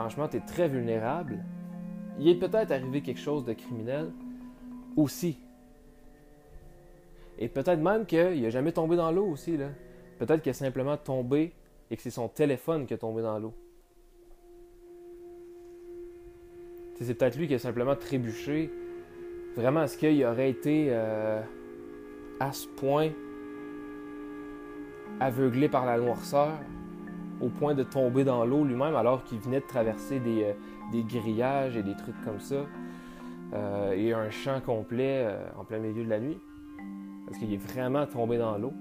franchement, tu es très vulnérable. Il est peut-être arrivé quelque chose de criminel aussi. Et peut-être même qu'il n'a jamais tombé dans l'eau aussi. Peut-être qu'il a simplement tombé et que c'est son téléphone qui est tombé dans l'eau. C'est peut-être lui qui a simplement trébuché. Vraiment, est-ce qu'il aurait été euh, à ce point aveuglé par la noirceur au point de tomber dans l'eau lui-même alors qu'il venait de traverser des, euh, grillages et des trucs comme ça. Euh, et un champ complet euh, en plein milieu de la nuit. Parce qu'il est vraiment tombé dans l'eau.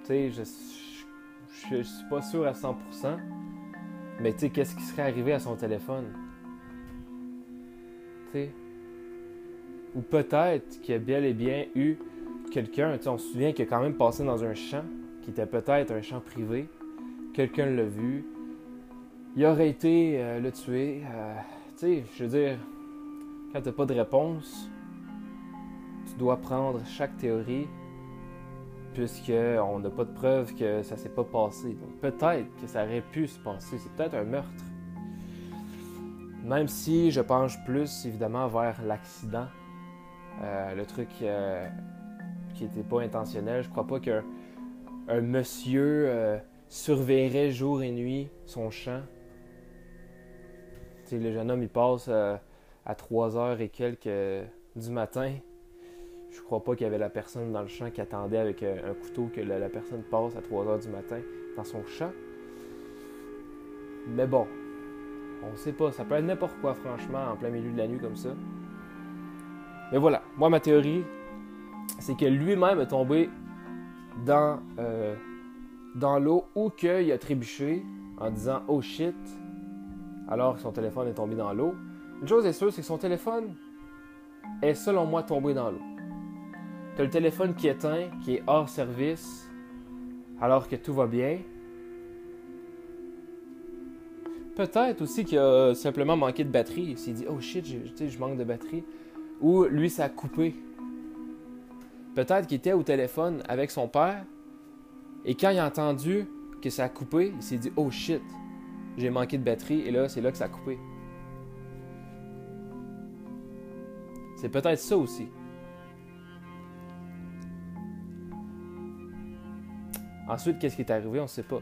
Tu sais, je, je, suis pas sûr à 100%. Mais tu sais, qu'est-ce qui serait arrivé à son téléphone? Tu sais? Ou peut-être qu'il y a bel et bien eu quelqu'un, tu sais, on se souvient qu'il a quand même passé dans un champ qui était peut-être un champ privé. Quelqu'un l'a vu. Il aurait été euh, le tuer. Euh, tu sais, je veux dire, quand tu pas de réponse, tu dois prendre chaque théorie puisqu'on n'a pas de preuve que ça s'est pas passé. Donc peut-être que ça aurait pu se passer. C'est peut-être un meurtre. Même si je penche plus évidemment vers l'accident, euh, le truc qui n'était pas intentionnel. Je crois pas qu'un un monsieur euh, surveillerait jour et nuit son champ. le jeune homme, il passe euh, à 3 heures et quelques euh, du matin. Je crois pas qu'il y avait la personne dans le champ qui attendait avec un couteau que la, personne passe à 3 heures du matin dans son champ. Mais bon, on sait pas. Ça peut être n'importe quoi, franchement, en plein milieu de la nuit comme ça. Mais voilà, moi, ma théorie, c'est que lui-même est tombé dans, euh, dans l'eau ou qu'il a trébuché en disant Oh shit, alors que son téléphone est tombé dans l'eau. Une chose est sûre, c'est que son téléphone est selon moi tombé dans l'eau. tu as le téléphone qui est éteint, qui est hors service, alors que tout va bien. Peut-être aussi qu'il a simplement manqué de batterie. Il s'est dit, oh shit, je manque de batterie. Ou lui, ça a coupé. Peut-être qu'il était au téléphone avec son père. Et quand il a entendu que ça a coupé, il s'est dit, oh shit, j'ai manqué de batterie. Et là, c'est là que ça a coupé. C'est peut-être ça aussi. Ensuite, qu'est-ce qui est arrivé? On ne sait pas.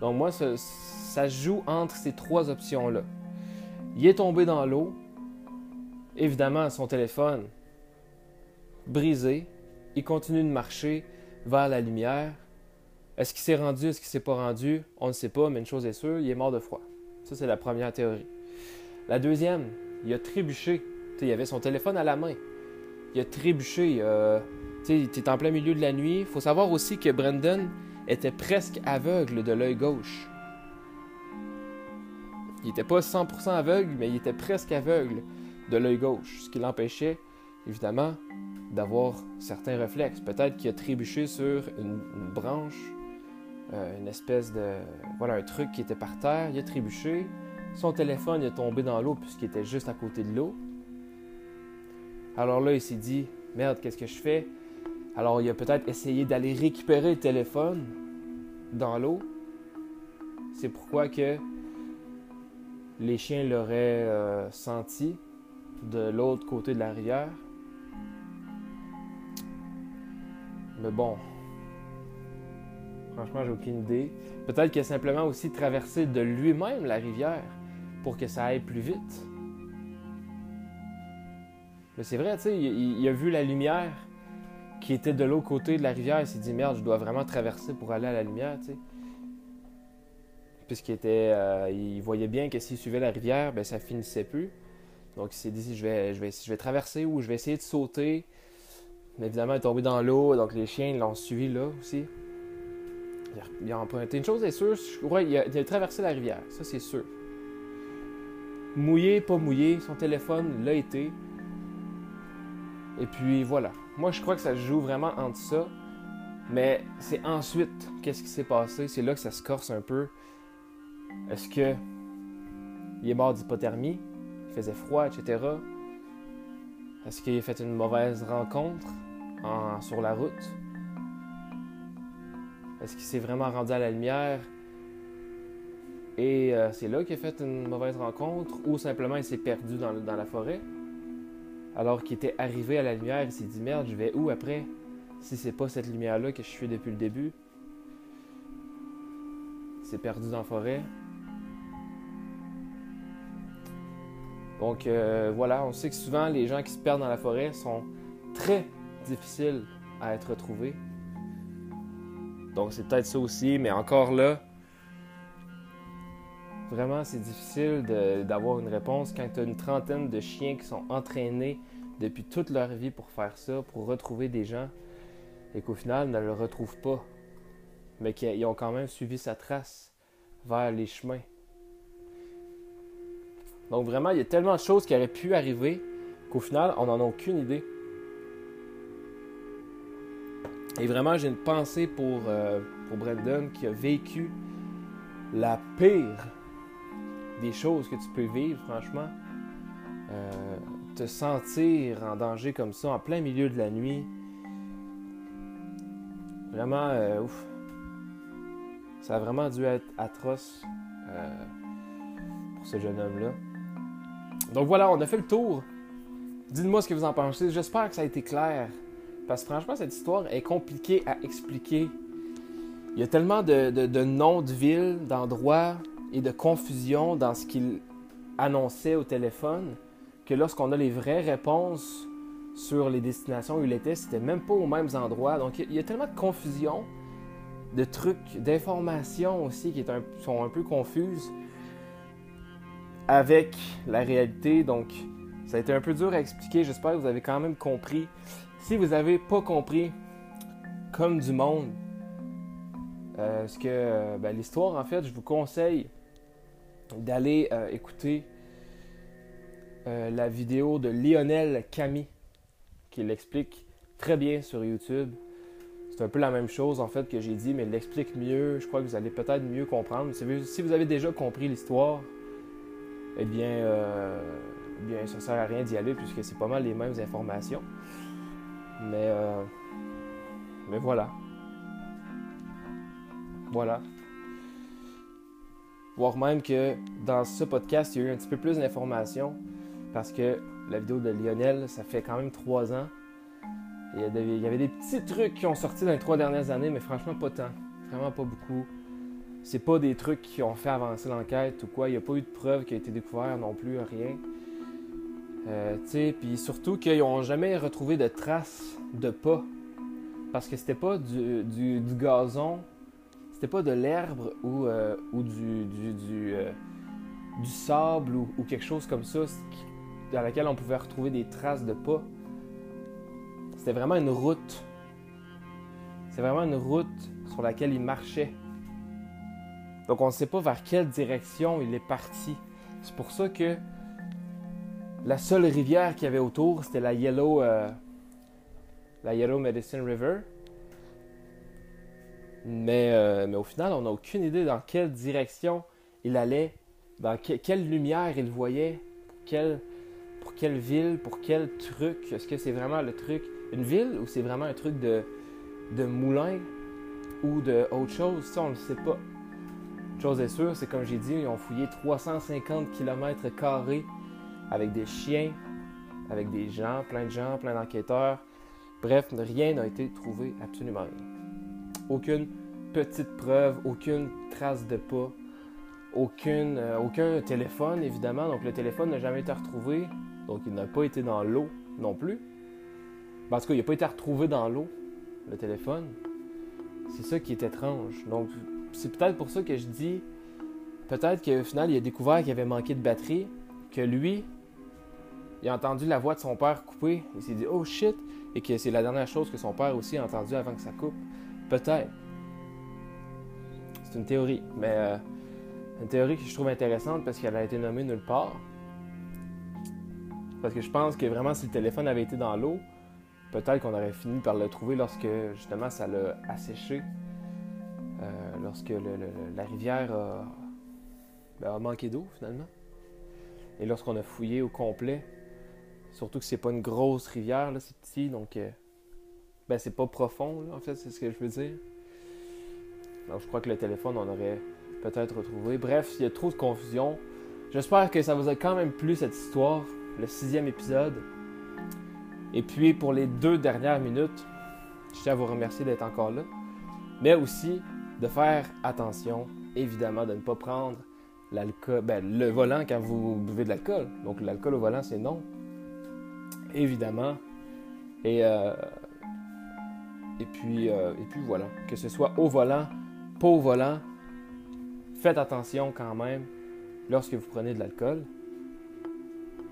Donc moi, ça, ça joue entre ces trois options-là. Il est tombé dans l'eau. Évidemment, son téléphone brisé. Il continue de marcher vers la lumière. Est-ce qu'il s'est rendu, est-ce qu'il s'est pas rendu? On ne sait pas, mais une chose est sûre, il est mort de froid. Ça, c'est la première théorie. La deuxième, il a trébuché. il avait son téléphone à la main. Il a trébuché. Euh, il était en plein milieu de la nuit. Il faut savoir aussi que Brendan était presque aveugle de l'œil gauche. Il n'était pas 100% aveugle, mais il était presque aveugle de l'œil gauche, ce qui l'empêchait, évidemment, d'avoir certains réflexes. Peut-être qu'il a trébuché sur une, branche, euh, une espèce de... Voilà, un truc qui était par terre, il a trébuché. Son téléphone est tombé dans l'eau puisqu'il était juste à côté de l'eau. Alors là, il s'est dit, merde, qu'est-ce que je fais? Alors il a peut-être essayé d'aller récupérer le téléphone dans l'eau. C'est pourquoi que les chiens l'auraient euh, senti de l'autre côté de la rivière. Mais bon, franchement, j'ai aucune idée. Peut-être qu'il a simplement aussi traversé de lui-même la rivière pour que ça aille plus vite. Mais c'est vrai, tu sais, il, a vu la lumière qui était de l'autre côté de la rivière. Il s'est dit, merde, je dois vraiment traverser pour aller à la lumière, tu sais. Puisqu'il était, euh, il voyait bien que s'il suivait la rivière, ben ça finissait plus. Donc il s'est dit, je vais, je, vais, je vais traverser ou je vais essayer de sauter. Mais évidemment, il est tombé dans l'eau, donc les chiens l'ont suivi là aussi. Il a, emprunté. Une chose est sûre, il, a, il a traversé la rivière, ça c'est sûr. Mouillé, pas mouillé, son téléphone l'a été. Et puis voilà. Moi, je crois que ça joue vraiment entre ça. Mais c'est ensuite, qu'est-ce qui s'est passé? C'est là que ça se corse un peu. Est-ce que il est mort d'hypothermie? Il faisait froid, etc. Est-ce qu'il a fait une mauvaise rencontre sur la route? Est-ce qu'il s'est vraiment rendu à la lumière et euh, c'est là qu'il a fait une mauvaise rencontre ou simplement il s'est perdu dans la forêt? Alors qu'il était arrivé à la lumière, il s'est dit merde, je vais où après? Si c'est pas cette lumière-là que je suis depuis le début? Il s'est perdu dans la forêt. Donc euh, voilà, on sait que souvent les gens qui se perdent dans la forêt sont très difficiles à être retrouvés. Donc c'est peut-être ça aussi, mais encore là, Vraiment, c'est difficile d'avoir une réponse quand tu as une trentaine de chiens qui sont entraînés depuis toute leur vie pour faire ça, pour retrouver des gens, et qu'au final ne le retrouvent pas, mais qu'ils ont quand même suivi sa trace vers les chemins. Donc vraiment, il y a tellement de choses qui auraient pu arriver qu'au final, on n'en a aucune idée. Et vraiment, j'ai une pensée pour, euh, pour Brendan qui a vécu la pire des choses que tu peux vivre, franchement. Euh, te sentir en danger comme ça, en plein milieu de la nuit. Vraiment, euh, ouf. Ça a vraiment dû être atroce euh, pour ce jeune homme-là. Donc voilà, on a fait le tour. Dites-moi ce que vous en pensez. J'espère que ça a été clair. Parce que franchement, cette histoire est compliquée à expliquer. Il y a tellement de, noms de villes, d'endroits, et de confusion dans ce qu'il annonçait au téléphone que lorsqu'on a les vraies réponses sur les destinations où il était, c'était même pas aux mêmes endroits. Donc il y a tellement de confusion, de trucs, d'informations aussi qui sont un peu confuses avec la réalité. Donc ça a été un peu dur à expliquer. J'espère que vous avez quand même compris. Si vous n'avez pas compris, comme du monde, euh, que ben, l'histoire, en fait, je vous conseille d'aller euh, écouter euh, la vidéo de Lionel Camille qui l'explique très bien sur YouTube. C'est un peu la même chose en fait que j'ai dit, mais il l'explique mieux. Je crois que vous allez peut-être mieux comprendre. Si vous avez déjà compris l'histoire, eh bien, euh, eh bien, ça sert à rien d'y aller puisque c'est pas mal les mêmes informations. Mais, euh, mais voilà. Voilà. Voire même que dans ce podcast, il y a eu un petit peu plus d'informations parce que la vidéo de Lionel, ça fait quand même trois ans. Il y, avait, des petits trucs qui ont sorti dans les trois dernières années, mais franchement pas tant. Vraiment pas beaucoup. C'est pas des trucs qui ont fait avancer l'enquête ou quoi. Il n'y a pas eu de preuves qui a été découvert non plus, rien. Euh, puis surtout qu'ils n'ont jamais retrouvé de traces de pas. Parce que c'était pas du, du, gazon, c'était pas de l'herbe ou, euh, ou du, du, du, euh, sable ou, ou, quelque chose comme ça dans laquelle on pouvait retrouver des traces de pas. C'était vraiment une route. C'est vraiment une route sur laquelle il marchait. Donc on ne sait pas vers quelle direction il est parti. C'est pour ça que la seule rivière qu'il y avait autour, c'était la Yellow, euh, la Yellow Medicine River. Mais, euh, mais au final, on n'a aucune idée dans quelle direction il allait, dans quelle lumière il voyait, quelle, pour quelle ville, pour quel truc. Est-ce que c'est vraiment le truc, une ville ou c'est vraiment un truc de, de moulin ou de autre chose? Ça, on ne le sait pas. Une chose est sûre, c'est comme j'ai dit, ils ont fouillé 350 km avec des chiens, avec des gens, plein de gens, plein d'enquêteurs. Bref, rien n'a été trouvé, absolument rien. Aucune petite preuve, aucune trace de pas, euh, aucun téléphone, évidemment. Donc le téléphone n'a jamais été retrouvé. Donc il n'a pas été dans l'eau non plus. Parce qu'il n'a pas été retrouvé dans l'eau, le téléphone. C'est ça qui est étrange. C'est peut-être pour ça que je dis, peut-être qu'au final, il a découvert qu'il avait manqué de batterie, que lui, il a entendu la voix de son père couper, il s'est dit oh shit, et que c'est la dernière chose que son père aussi a entendu avant que ça coupe. Peut-être. C'est une théorie, mais euh, une théorie que je trouve intéressante parce qu'elle a été nommée nulle part. Parce que je pense que vraiment, si le téléphone avait été dans l'eau, peut-être qu'on aurait fini par le trouver lorsque justement ça l'a asséché. Euh, lorsque la rivière ben, a, manqué d'eau finalement. Et lorsqu'on a fouillé au complet, surtout que c'est pas une grosse rivière, c'est petit, donc euh, ben, c'est pas profond, en fait, c'est ce que je veux dire. Donc je crois que le téléphone, on aurait peut-être retrouvé. Bref, il y a trop de confusion. J'espère que ça vous a quand même plu cette histoire, le sixième épisode. Et puis pour les deux dernières minutes, je tiens à vous remercier d'être encore là. Mais aussi, de faire attention, évidemment, de ne pas prendre l'alcool, ben, le volant quand vous buvez de l'alcool. Donc l'alcool au volant, c'est non. Évidemment. Et, euh, et, puis, euh, et puis voilà. Que ce soit au volant, pas au volant, faites attention quand même lorsque vous prenez de l'alcool.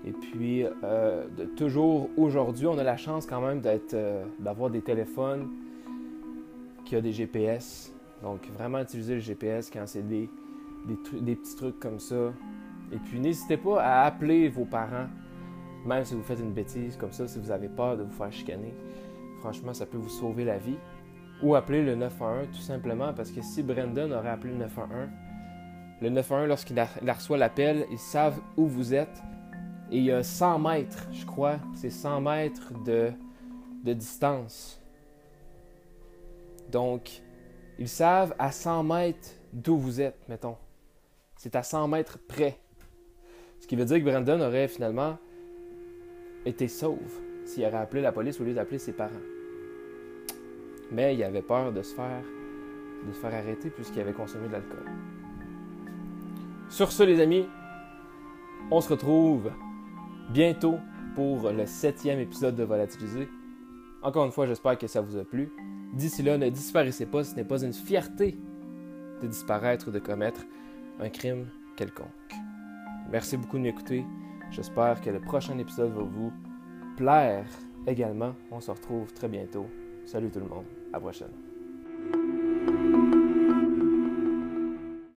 Et puis, euh, de toujours aujourd'hui, on a la chance quand même d'avoir des téléphones qui ont des GPS. Donc, vraiment utiliser le GPS quand c'est des, des, petits trucs comme ça. Et puis, n'hésitez pas à appeler vos parents, même si vous faites une bêtise comme ça, si vous avez peur de vous faire chicaner. Franchement, ça peut vous sauver la vie. Ou appeler le 911 tout simplement parce que si Brendan aurait appelé le 911, le 911, lorsqu'il reçoit l'appel, ils savent où vous êtes. Et il y a 100 mètres, je crois, c'est 100 mètres de, de distance. Donc, ils savent à 100 mètres d'où vous êtes, mettons. C'est à 100 mètres près. Ce qui veut dire que Brandon aurait finalement été sauve s'il aurait appelé la police au lieu d'appeler ses parents. Mais il avait peur de se faire, de se faire arrêter puisqu'il avait consommé de l'alcool. Sur ce, les amis, on se retrouve bientôt pour le septième épisode de Volatiliser. Encore une fois, j'espère que ça vous a plu. D'ici là, ne disparaissez pas, ce n'est pas une fierté de disparaître ou de commettre un crime quelconque. Merci beaucoup de m'écouter. J'espère que le prochain épisode va vous plaire également. On se retrouve très bientôt. Salut tout le monde. À la prochaine.